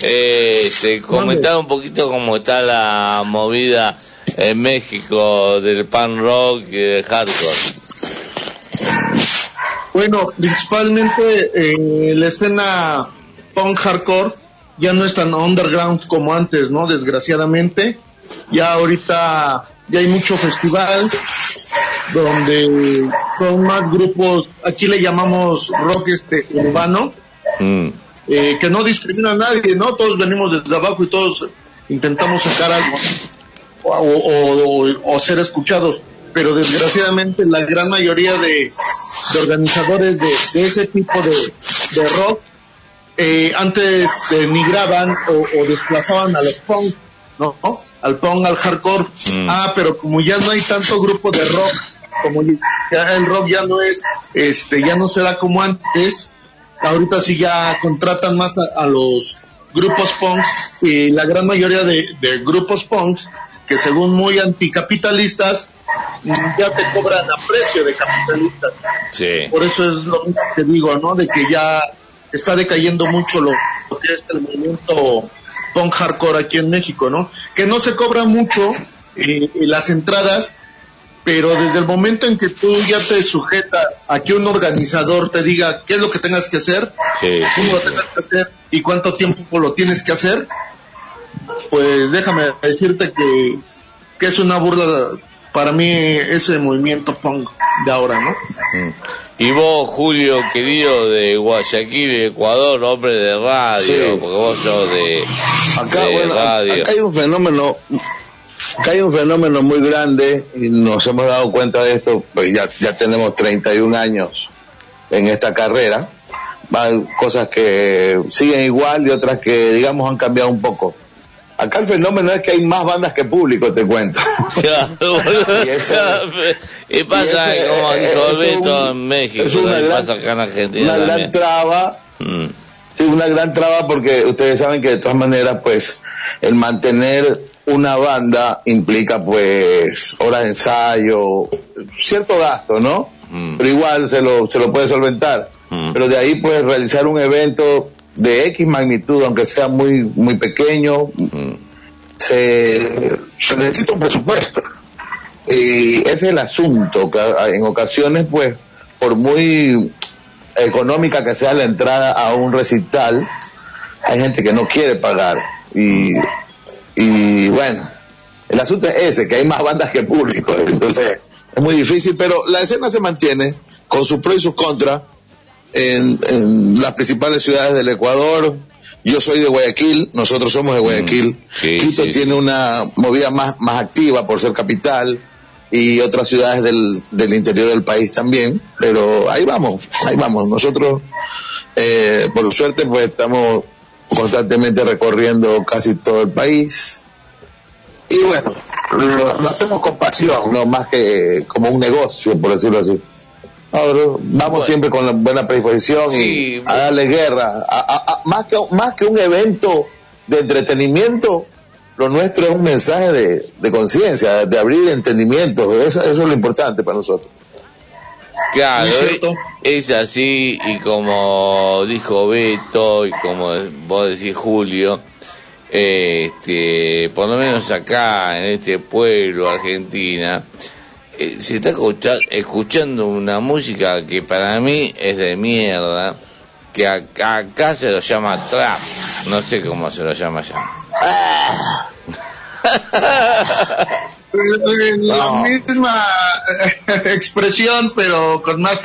eh, este, comentar un poquito cómo está la movida en México del pan rock y del hardcore. Bueno, principalmente eh, la escena punk hardcore ya no es tan underground como antes, ¿no? Desgraciadamente. Ya ahorita ya hay mucho festival donde son más grupos, aquí le llamamos rock este urbano, Mm. eh, que no discrimina a nadie, ¿no? Todos venimos desde abajo y todos intentamos sacar algo. o, o- o ser escuchados. Pero desgraciadamente la gran mayoría de, de organizadores de, de ese tipo de, de rock eh, antes migraban o, o desplazaban a los punk, ¿no? Al punk, al hardcore. Ah, pero como ya no hay tanto grupo de rock, como ya el rock ya no es, este, ya no se da como antes, ahorita sí ya contratan más a, a los grupos punks y la gran mayoría de, de grupos punks que según muy anticapitalistas mm, ya te cobran a precio de capitalistas. Sí. Por eso es lo mismo que digo, ¿no? De que ya está decayendo mucho lo, lo que es el movimiento punk hardcore aquí en México, ¿no? Que no se cobra mucho eh, eh, las entradas, pero desde el momento en que tú ya te sujetas a que un organizador te diga qué es lo que tengas que hacer, Sí. cómo lo tengas que hacer y cuánto tiempo lo tienes que hacer, pues déjame decirte que, que es una burla para mí ese movimiento punk de ahora, ¿no? Mm. Y vos, Julio, querido de Guayaquil, Ecuador, hombre de radio, Sí. porque vos sos de, Acá, de bueno, radio. acá hay un fenómeno, acá hay un fenómeno muy grande y nos hemos dado cuenta de esto, pues ya, ya tenemos 31 años en esta carrera. Hay cosas que siguen igual y otras que, digamos, han cambiado un poco. Acá el fenómeno es que hay más bandas que público, te cuento. <laughs> <laughs> Y pasa y ese- como es un- en México, es una gran- pasa acá en Argentina una gran también. traba Mm. Sí, una gran traba porque ustedes saben que de todas maneras, pues, el mantener una banda implica, pues, horas de ensayo, cierto gasto, ¿no? Pero igual se lo, se lo puede solventar. Pero de ahí, pues, realizar un evento de X magnitud, aunque sea muy, muy pequeño, se, se necesita un presupuesto. Y ese es el asunto, que en ocasiones, pues, por muy económica que sea la entrada a un recital, hay gente que no quiere pagar. Y, y bueno, el asunto es ese, que hay más bandas que público. Entonces, es muy difícil, pero la escena se mantiene con sus pros y sus contras en, en las principales ciudades del Ecuador. Yo soy de Guayaquil, nosotros somos de Guayaquil. Quito tiene una movida más, más activa por ser capital y otras ciudades del, del interior del país también, pero ahí vamos, ahí vamos. Nosotros, eh, por suerte, pues estamos constantemente recorriendo casi todo el país. Y bueno, lo, lo hacemos con pasión, no más que como un negocio, por decirlo así. Ahora, vamos siempre con la buena predisposición y a darle guerra. A- a- a- más, que, más que un evento de entretenimiento, lo nuestro es un mensaje de, de conciencia, de abrir entendimientos. Eso, eso es lo importante para nosotros. Claro, Muy cierto. es así y como dijo Beto y como vos decís Julio, eh, este, por lo menos acá en este pueblo, Argentina, eh, se está escucha- escuchando una música que para mí es de mierda, que acá, acá se lo llama trap, no sé cómo se lo llama allá. <laughs> Eh, La misma eh, <laughs> expresión, pero con más.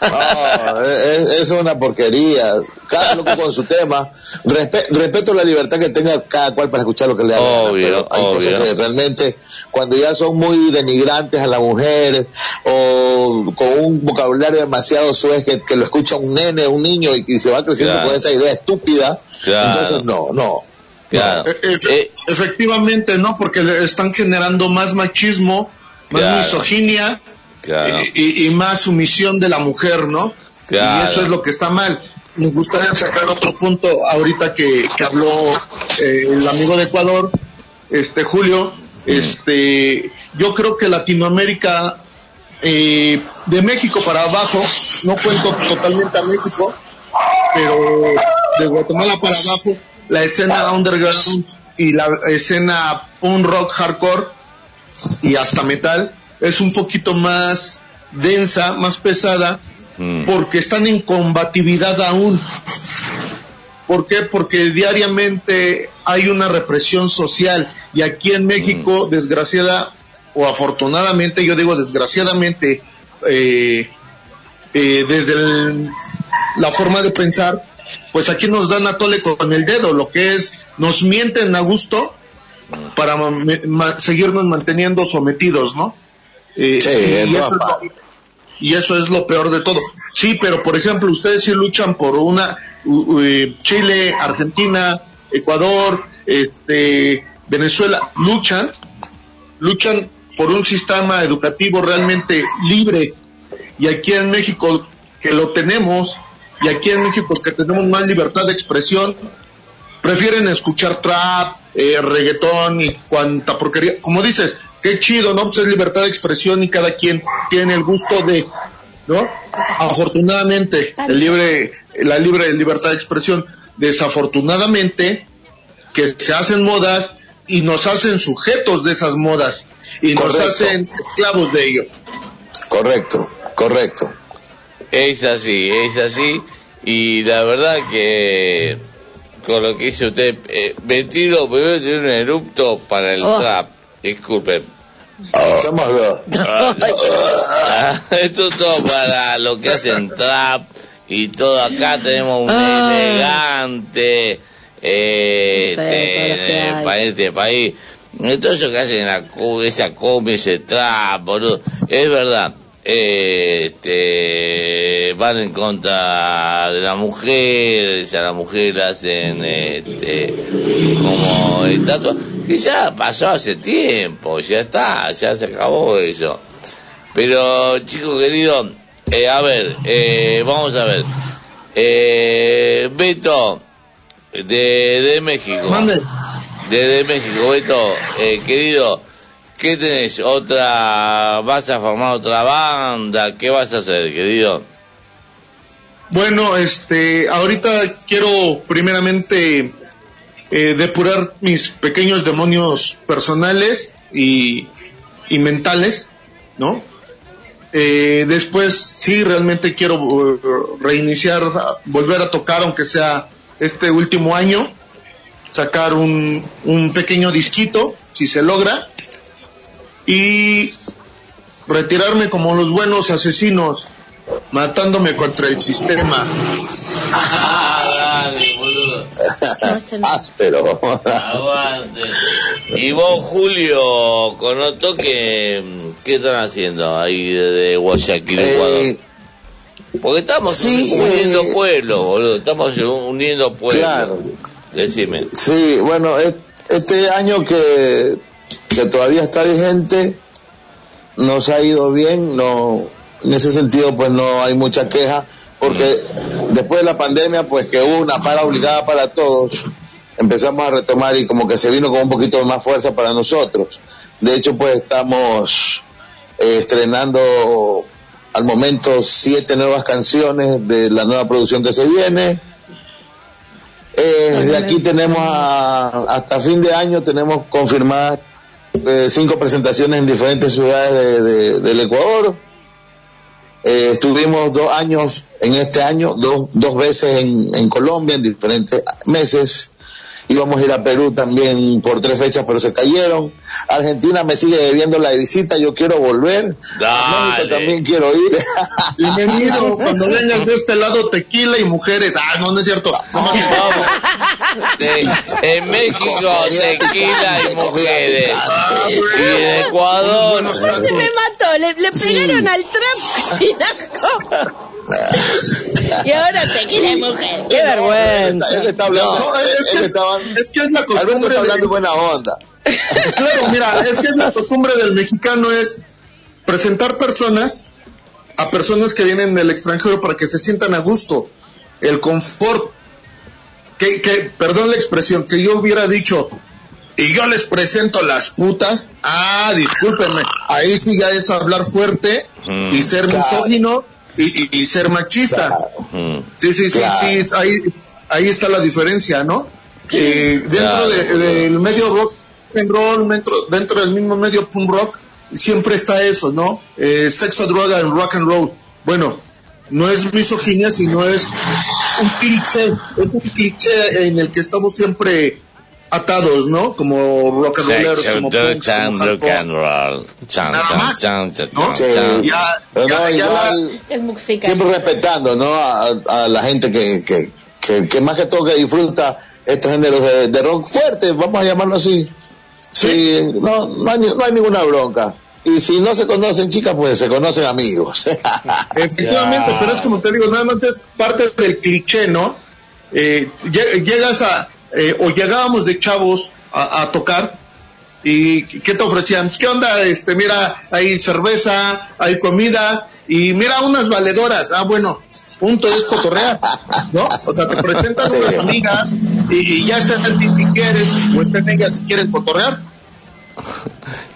No, es, es una porquería. Cada loco con su tema. Respe- respeto la libertad que tenga cada cual para escuchar lo que le haga. Obvio, pero hay obvio. cosas que realmente, cuando ya son muy denigrantes a la mujer o con un vocabulario demasiado suez que, que lo escucha un nene, un niño y, y se va creciendo Claro. con esa idea estúpida, Claro. entonces no, no. Claro. Eh, efe- efectivamente, ¿no? Porque le están generando más machismo, más Claro. misoginia Claro. y, y más sumisión de la mujer, ¿no? Claro. Y eso es lo que está mal. Nos gustaría sacar otro punto ahorita que, que habló eh, el amigo de Ecuador, este Julio. Este, yo creo que Latinoamérica, eh, de México para abajo, no cuento totalmente a México, pero de Guatemala para abajo, la escena underground y la escena punk rock hardcore y hasta metal es un poquito más densa, más pesada, porque están en combatividad aún. ¿Por qué? Porque diariamente hay una represión social y aquí en México, desgraciada o afortunadamente, yo digo desgraciadamente, eh, eh, desde el- la forma de pensar, pues aquí nos dan a tole con el dedo, lo que es, nos mienten a gusto para ma- ma- seguirnos manteniendo sometidos, ¿no? Eh, Sí, y, eso es lo, y eso es lo peor de todo. Sí, pero por ejemplo, ustedes sí luchan por una u- u- eh, Chile, Argentina, Ecuador, este, Venezuela, luchan, luchan por un sistema educativo realmente libre. Y aquí en México, que lo tenemos, y aquí en México que tenemos más libertad de expresión, prefieren escuchar trap, eh, reggaetón y cuanta porquería. Como dices, qué chido, ¿no? Pues es libertad de expresión y cada quien tiene el gusto de, ¿no? Afortunadamente, el libre, la libre libertad de expresión. Desafortunadamente, que se hacen modas y nos hacen sujetos de esas modas y nos Correcto. hacen esclavos de ello. Correcto, correcto. Es así, es así. Y la verdad que con lo que dice usted, eh, me tiro primero tiene un erupto para el Oh. trap. Disculpen. Somos dos. Ah, Esto es todo para lo que hacen trap y todo acá tenemos un Ah. elegante eh, No sé, este, este país. Todo eso que hacen la, cu- esa cumbia, ese trap, boludo. Es verdad. eh, este, van en contra de la mujer, a la mujer la hacen este, como estatua, que ya pasó hace tiempo, ya está, ya se acabó eso. Pero, chico querido, eh, a ver, eh, vamos a ver. Eh, Beto, de, de México. Desde México, Beto, eh, querido, ¿qué tenés? ¿Otra, vas a formar otra banda? ¿Qué vas a hacer, querido? Bueno, este, ahorita quiero primeramente eh, depurar mis pequeños demonios personales y, y mentales, ¿no? Eh, después sí, realmente quiero eh, reiniciar, volver a tocar, aunque sea este último año, sacar un, un pequeño disquito, si se logra, y retirarme como los buenos asesinos, matándome contra el sistema. <laughs> <laughs> Áspero. Y vos, Julio, con Otto, ¿qué, qué están haciendo ahí desde Guayaquil, Ecuador? Porque estamos sí, uniendo eh, pueblos, boludo. Estamos uniendo pueblos. Claro. Decime. Sí, bueno, este año que, que todavía está vigente nos ha ido bien, no, en ese sentido pues no hay mucha queja, porque después de la pandemia pues que hubo una para obligada para todos, empezamos a retomar y como que se vino con un poquito más fuerza para nosotros. De hecho pues estamos eh, estrenando al momento siete nuevas canciones de la nueva producción que se viene. Eh, de aquí tenemos a- hasta fin de año tenemos confirmadas eh, cinco presentaciones en diferentes ciudades de- de- del Ecuador. Eh, estuvimos dos años en este año, dos, dos veces en, en Colombia en diferentes meses. Íbamos a ir a Perú también por tres fechas, pero se cayeron. Argentina me sigue debiendo la visita, yo quiero volver. A México también quiero ir. <laughs> Bienvenido, cuando vengas de este lado, tequila y mujeres. Ah, no, no es cierto. De- en México, <laughs> tequila y mujeres. Y en Ecuador. Se me mató, le, le pegaron al trap y la copa. <laughs> Y ahora tequila y mujer, qué vergüenza. Él está hablando, No, es que- él es que es la Alberto costumbre está hablando de- buena onda. Claro, mira, es que es la costumbre del mexicano es presentar personas a personas que vienen del extranjero para que se sientan a gusto, el confort. Que, que, perdón la expresión, que yo hubiera dicho, y yo les presento las putas, ah, discúlpenme, ahí sí ya es hablar fuerte y ser misógino y, y- y ser machista. Sí, sí, sí, Claro. sí, ahí, ahí está la diferencia, ¿no? Eh, dentro de- del medio rock and roll, dentro, dentro del mismo medio punk rock, siempre está eso, ¿no? Eh, sexo, droga en rock and roll. Bueno, no es misoginia, sino es un cliché, es un cliché en el que estamos siempre atados, ¿no? Como rock and rolleros, como punks, rock and roll. Chan, Nada chan, más. chan, chan, ¿no? chan. Ya, igual, siempre respetando ¿no? a, a la gente que, que, que, que más que todo que disfruta estos géneros de, de rock fuerte, vamos a llamarlo así. Sí, no, no, hay, ni- no hay ninguna bronca. Y si no se conocen chicas, pues se conocen amigos. <laughs> Efectivamente, pero es como te digo, nada más es parte del cliché, ¿no? Eh, lle- llegas a, eh, o llegábamos de chavos a, a tocar y ¿qué te ofrecían? Pues, ¿Qué onda? Este, mira, hay cerveza, hay comida y mira unas valedoras. Ah, bueno, punto es cotorrear, ¿no? O sea, te presentas a unas amigas y, y ya está en ti si quieres o estén ellas si quieren cotorrear.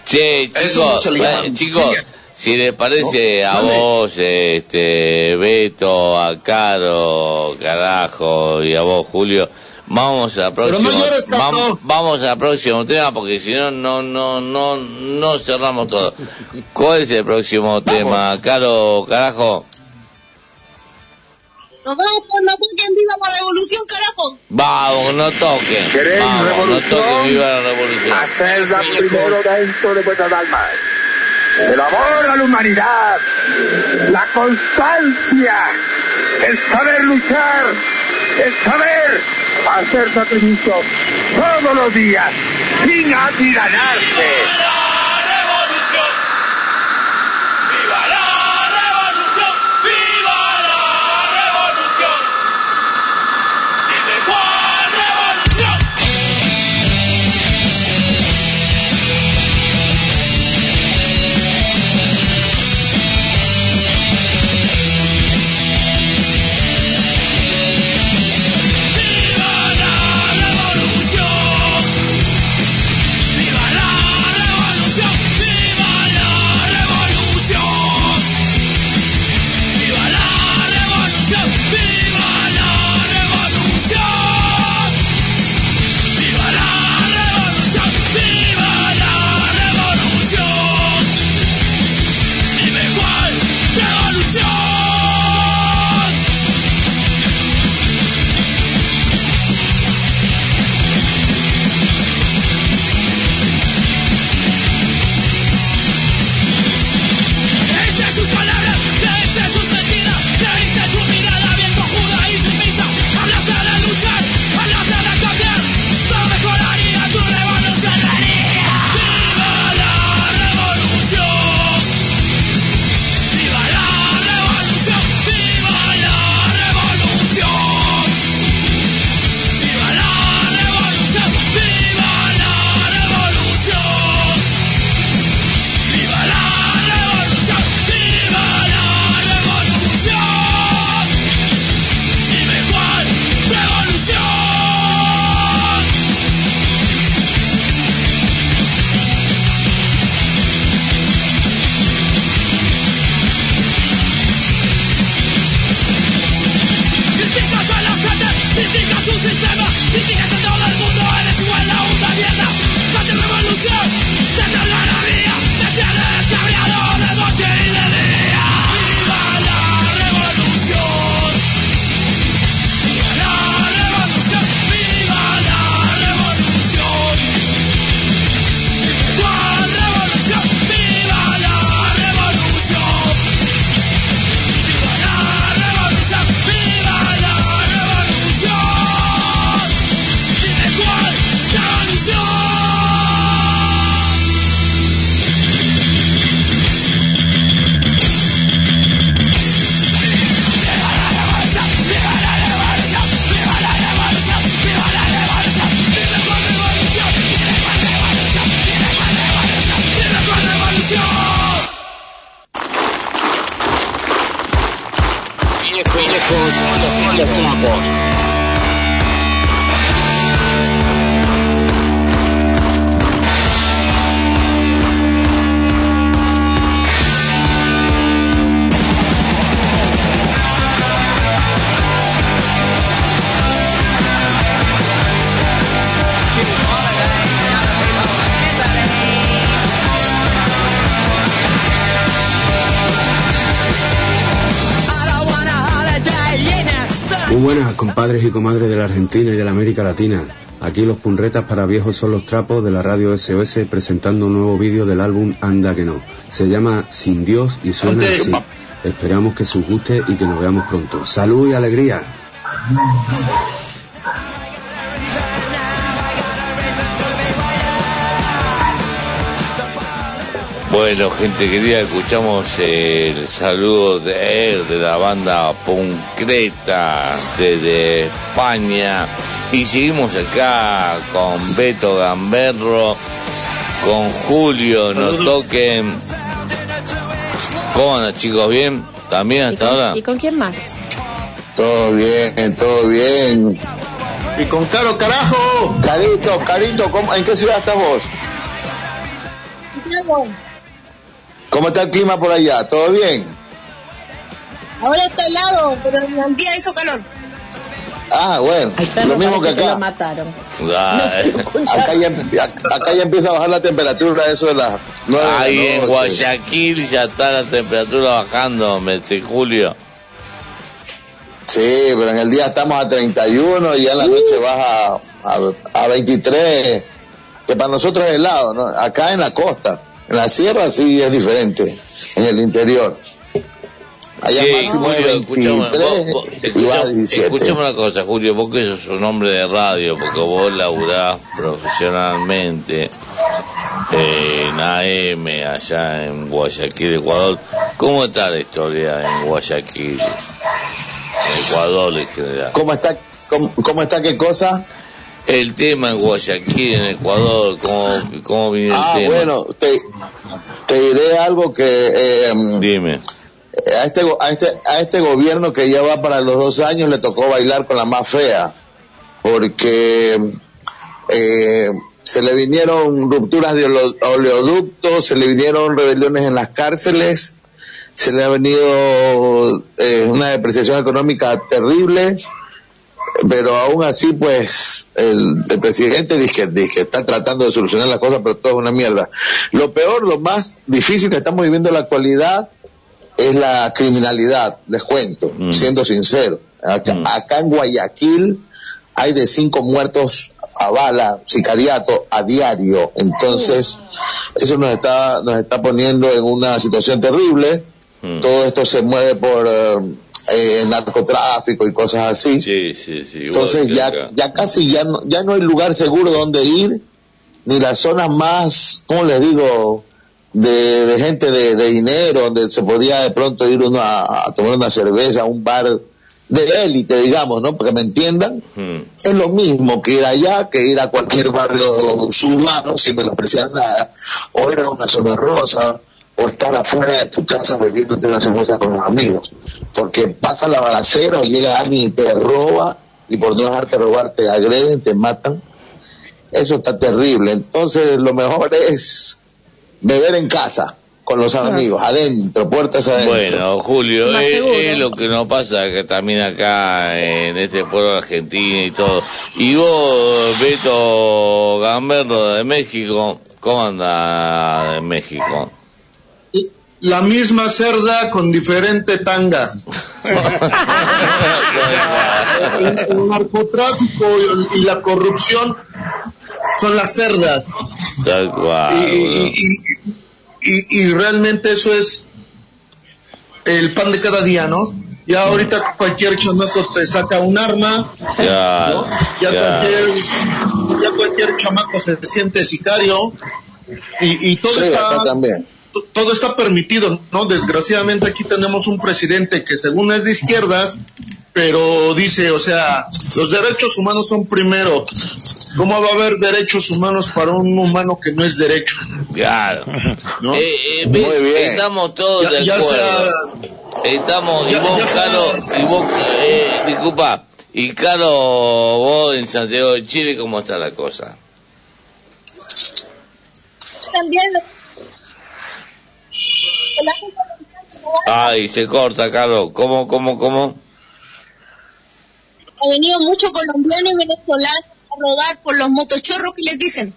Che, no chicos, eh, chicos, si les parece ¿No? a vos, este, Beto, a Caro, carajo, y a vos, Julio, vamos al próximo, no llores, Caco. vam- vamos al próximo tema, porque si no, no, no, no, no cerramos todo. <laughs> ¿Cuál es el próximo tema? Caro, carajo, Nos vamos por la toquen viva la revolución, carajo. vamos, no toquen, ¿Queréis vamos, no revolución? toquen, viva la revolución. Hacerla primero dentro de vuestras almas. El amor a la humanidad, la constancia, el saber luchar, el saber hacer sacrificios todos los días, sin atiranarse. Y comadres de la Argentina y de la América Latina. Aquí los punretas para viejos son los trapos de la radio SOS presentando un nuevo vídeo del álbum Anda que no. Se llama Sin Dios y suena así. Esperamos que os guste y que nos veamos pronto. Salud y alegría. Bueno, gente querida, escuchamos el saludo de él, de la banda Concreta desde España. Y seguimos acá con Beto Gamberro, con Julio, no toquen. ¿Cómo andan chicos? ¿Bien? ¿También ¿Y hasta con, ahora? ¿Y con quién más? Todo bien, todo bien. Y con Caro Carajo. Carito, Carito, ¿cómo- ¿en qué ciudad estás vos? ¿Cómo está el clima por allá? ¿Todo bien? Ahora está helado, pero en el día hizo calor. Ah, bueno, lo mismo que lo acá. mataron. Ah, <laughs> Acá ya, acá ya empieza a bajar la temperatura, eso de las nueve de la Ahí en. Guayaquil ya está la temperatura bajando, mes de julio. Sí, pero en el día estamos a 31 y ya en la noche baja a, a 23, que para nosotros es helado, ¿no? Acá en la costa, en la sierra sí es diferente, en el interior. Allá Sí, máximo Julio, escuchame, 23 vos- vos- y baja a escuchame, 17. escuchame una cosa, Julio, vos que sos un hombre de radio, porque vos laburás profesionalmente en AM, allá en Guayaquil, Ecuador. ¿Cómo está la historia en Guayaquil, en Ecuador en general? ¿Cómo está, cómo, cómo está qué cosa? El tema en Guayaquil, en Ecuador, ¿cómo, cómo viene el Ah, tema? bueno, te, te diré algo que... eh, Dime. a este, a, este, a este gobierno que ya va para los dos años le tocó bailar con la más fea, porque eh, se le vinieron rupturas de ole- oleoductos, se le vinieron rebeliones en las cárceles, se le ha venido eh, una depreciación económica terrible, pero aún así pues el, el presidente dice que, está tratando de solucionar las cosas, pero todo es una mierda. Lo peor, lo más difícil que estamos viviendo en la actualidad es la criminalidad, les cuento, siendo sincero. Acá, acá en Guayaquil hay de cinco muertos a bala, sicariato, a diario. Entonces, eso nos está, nos está poniendo en una situación terrible. Todo esto se mueve por eh, eh, narcotráfico y cosas así. Sí, sí, sí. igual Entonces ya, ya casi ya no, ya no hay lugar seguro donde ir, ni las zonas más, ¿cómo les digo? De, de gente de, de dinero, donde se podía de pronto ir uno a, a tomar una cerveza, a un bar de élite, digamos, ¿no? Porque me entiendan. Hmm. Es lo mismo que ir allá que ir a cualquier barrio suburbano sin menospreciar nada, o ir a una zona rosa, o estar afuera de tu casa bebiéndote una cerveza con los amigos. Porque pasa la balacera o llega alguien y te roba, y por no dejarte robar te agreden, te matan. Eso está terrible. Entonces lo mejor es beber en casa, con los amigos, adentro, puertas adentro. Bueno, Julio, es, es lo que nos pasa que también acá en este pueblo argentino y todo. Y vos, Beto Gamberro de México, ¿cómo anda en México? La misma cerda con diferente tanga. el, <laughs> el narcotráfico y, y la corrupción son las cerdas. Y, y- y- y- y realmente eso es el pan de cada día, ¿no? Ya ahorita cualquier chamaco te saca un arma, Ya, ya, ya. Cualquier, ya cualquier chamaco se siente sicario y, y todo Sí, está acá también. To- todo está permitido, ¿no? Desgraciadamente aquí tenemos un presidente que según es de izquierdas, pero dice, o sea, los derechos humanos son primero. ¿Cómo va a haber derechos humanos para un humano que no es derecho? Claro. <laughs> ¿No? Eh, eh, ves, Muy bien. Estamos todos Ya- de ya acuerdo. sea- Estamos, y vos, ya sea- Caro, y vos, eh, disculpa, y Caro, vos en Santiago de Chile, ¿cómo está la cosa? También lo- Ay, se corta, Caro. ¿Cómo, cómo, cómo? ha venido mucho colombiano y venezolano a robar por los motochorros que les dicen.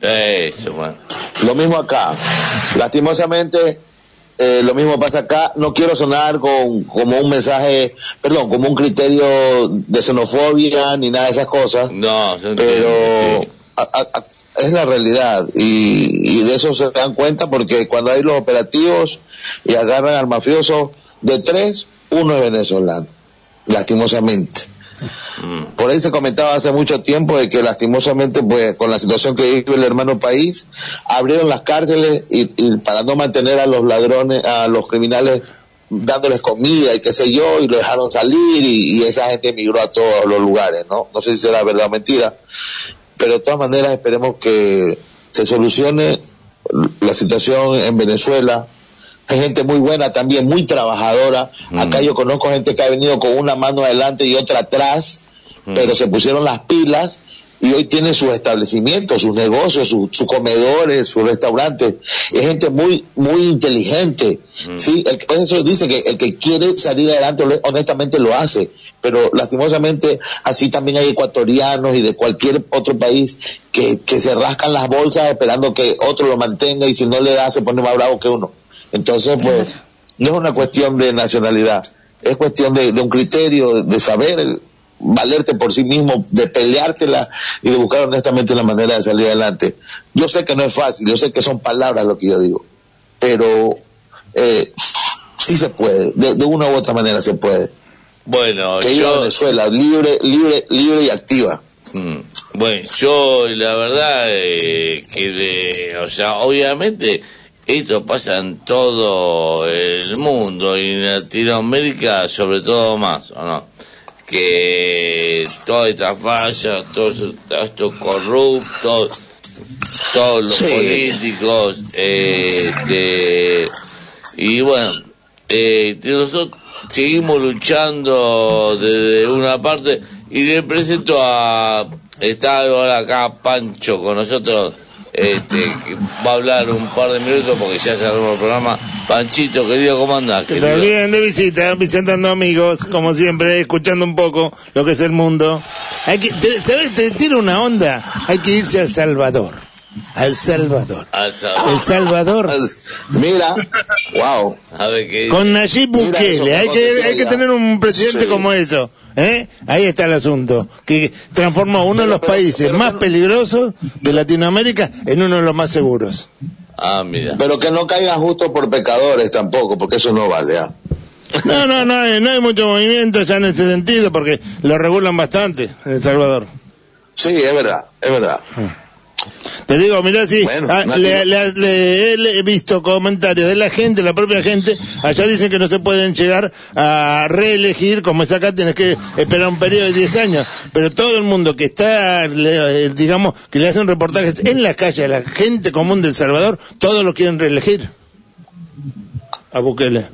Eso, bueno. Lo mismo acá. Lastimosamente, eh, lo mismo pasa acá. No quiero sonar con, como un mensaje, perdón, como un criterio de xenofobia ni nada de esas cosas. No, se pero sí. a- a- es la realidad y, y de eso se dan cuenta porque cuando hay los operativos y agarran al mafioso de tres, uno es venezolano, lastimosamente. Por ahí se comentaba hace mucho tiempo de que lastimosamente, pues, con la situación que vive el hermano país, abrieron las cárceles y, y para no mantener a los ladrones, a los criminales dándoles comida y qué sé yo, y lo dejaron salir y, y esa gente emigró a todos los lugares, ¿no? No sé si será verdad o mentira, pero de todas maneras esperemos que se solucione la situación en Venezuela. Hay gente muy buena también, muy trabajadora. Acá yo conozco gente que ha venido con una mano adelante y otra atrás, pero se pusieron las pilas y hoy tiene sus establecimientos, sus negocios, sus sus comedores, sus restaurantes. Es gente muy, muy inteligente. Sí, el, por eso dice que el que quiere salir adelante honestamente lo hace. Pero lastimosamente así también hay ecuatorianos y de cualquier otro país que, que se rascan las bolsas esperando que otro lo mantenga y si no le da se pone más bravo que uno. Entonces, pues, no es una cuestión de nacionalidad, es cuestión de, de un criterio, de saber valerte por sí mismo, de peleártela y de buscar honestamente la manera de salir adelante. Yo sé que no es fácil, yo sé que son palabras lo que yo digo, pero eh, sí se puede, de, de una u otra manera se puede. Bueno, Que yo... Venezuela, libre, libre, libre y activa. Mm, Bueno, yo la verdad eh, que, le- o sea, obviamente esto pasa en todo el mundo y en Latinoamérica sobre todo más, ¿o no? Que todas estas fallas, todos estos corruptos, todos los políticos, este, y bueno, eh, nosotros seguimos luchando desde una parte y le presento a está ahora acá Pancho con nosotros este va a hablar un par de minutos porque ya cerramos el programa Panchito querido ¿cómo andás? Que está bien de visita, visitando amigos, como siempre, escuchando un poco lo que es el mundo. Hay que, te, ¿sabes? Te tira una onda. Hay que irse al Salvador. Al Salvador. Al Salvador. El Salvador. Mira, wow. A ver qué Con Nayib Bukele. eso, Hay que, hay que tener un presidente Sí. como eso. ¿eh? Ahí está el asunto. Que transformó uno de los países más peligrosos de Latinoamérica en uno de los más seguros. Ah, mira. Pero que no caigan justo por pecadores tampoco, porque eso no vale. ¿ah? No, no, no hay, no hay mucho movimiento ya en ese sentido porque lo regulan bastante en El Salvador. Sí, es verdad, es verdad. Te digo, mirá, si Bueno, ah, le, le- le- le he visto comentarios de la gente, la propia gente, allá dicen que no se pueden llegar a reelegir, como es acá, tienes que esperar un periodo de 10 años, pero todo el mundo que está, le- eh, digamos, que le hacen reportajes en la calle a la gente común del Salvador, todos lo quieren reelegir. A Bukele.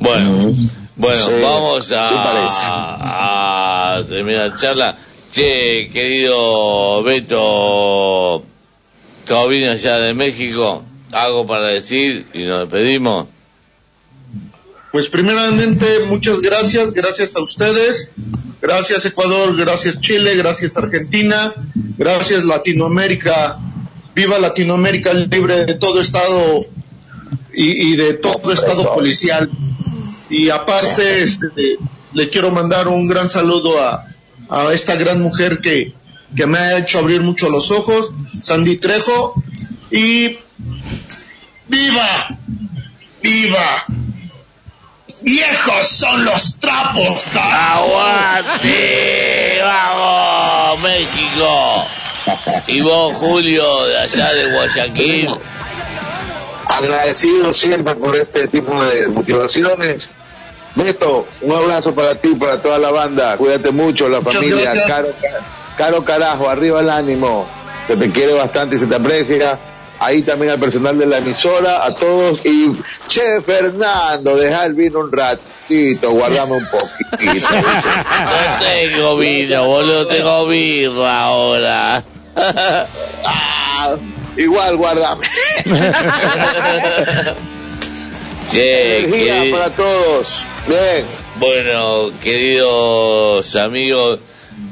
Bueno, bueno, Sí, vamos a, sí parece. a terminar la charla. Che, querido Beto Allá de México, algo para decir y nos despedimos. Pues primeramente, muchas gracias, gracias a ustedes, gracias Ecuador, gracias Chile, gracias Argentina, gracias Latinoamérica, viva Latinoamérica libre de todo estado y, de todo estado policial. Y aparte, este, le quiero mandar un gran saludo a esta gran mujer que, que me ha hecho abrir mucho los ojos, Sandy Trejo, y viva, viva. Viejos son los trapos. ¡Aguante! ¡Vamos, México! Y vos, Julio, de allá de Guayaquil. Agradecido siempre por este tipo de motivaciones. Beto, un abrazo para ti, para toda la banda. Cuídate mucho, la Muchas familia. gracias. Caro, caro carajo, arriba el ánimo. Se te quiere bastante y se te aprecia. Ahí también al personal de la emisora, a todos. Y, che, Fernando, deja el vino un ratito, guardame un poquito. <laughs> No tengo vino, boludo, tengo birra ahora. Ah, igual, guardame. <laughs> Che, Energía queri- para todos. Bien. bueno, queridos amigos,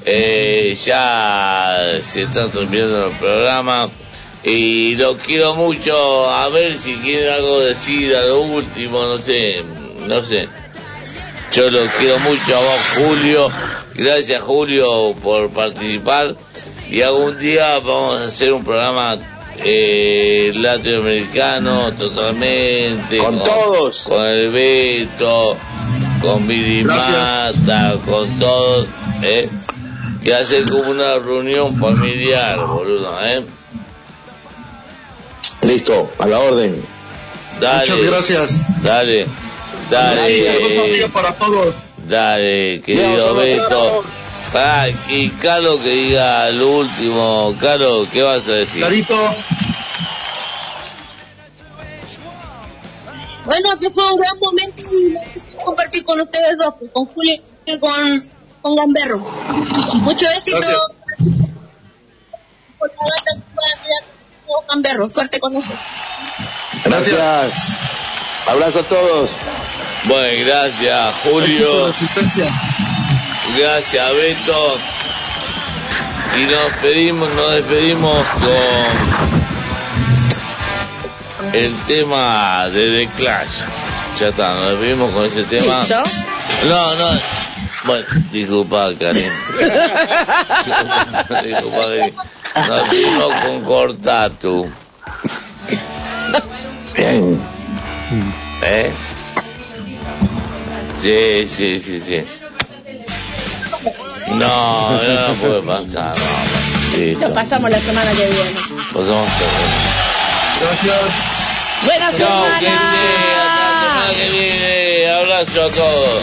eh, ya se está terminando el programa y lo quiero mucho. A ver si quieren algo decir a lo último, no sé, no sé. Yo lo quiero mucho a vos, Julio. Gracias, Julio, por participar. Y algún día vamos a hacer un programa eh, latinoamericano totalmente. Con todos. Con el Beto, con Billy. Mata, con todos. ¿eh? Que hace como una reunión familiar, boludo, ¿eh? Listo, a la orden. Dale. Muchas gracias. Dale. Dale. Para todos. Dale, querido Dios, Beto. Ah, y Caro que diga lo último. Caro, ¿qué vas a decir? Carito. Bueno, que fue un gran momento y me compartir con ustedes dos, con Julio y con, con Gamberro. Mucho éxito por con Gamberro. Suerte con eso. Gracias. Abrazo a todos. Bueno, gracias, Julio. Gracias, Beto. Y nos pedimos, nos despedimos con el tema de The Clash. Ya está, nos despedimos con ese tema. ¿Listo? No, no. Bueno, disculpa, Karim. <laughs> disculpa, Karim. Nos despedimos con Cortatu. Bien. ¿Eh? Sí, sí, sí, sí. No, no, no puede pasar, no. Listo. Lo pasamos la semana que viene. Pasamos. Gracias. Buena Chao, que viene, hasta la semana. semana que viene. Abrazo a todos.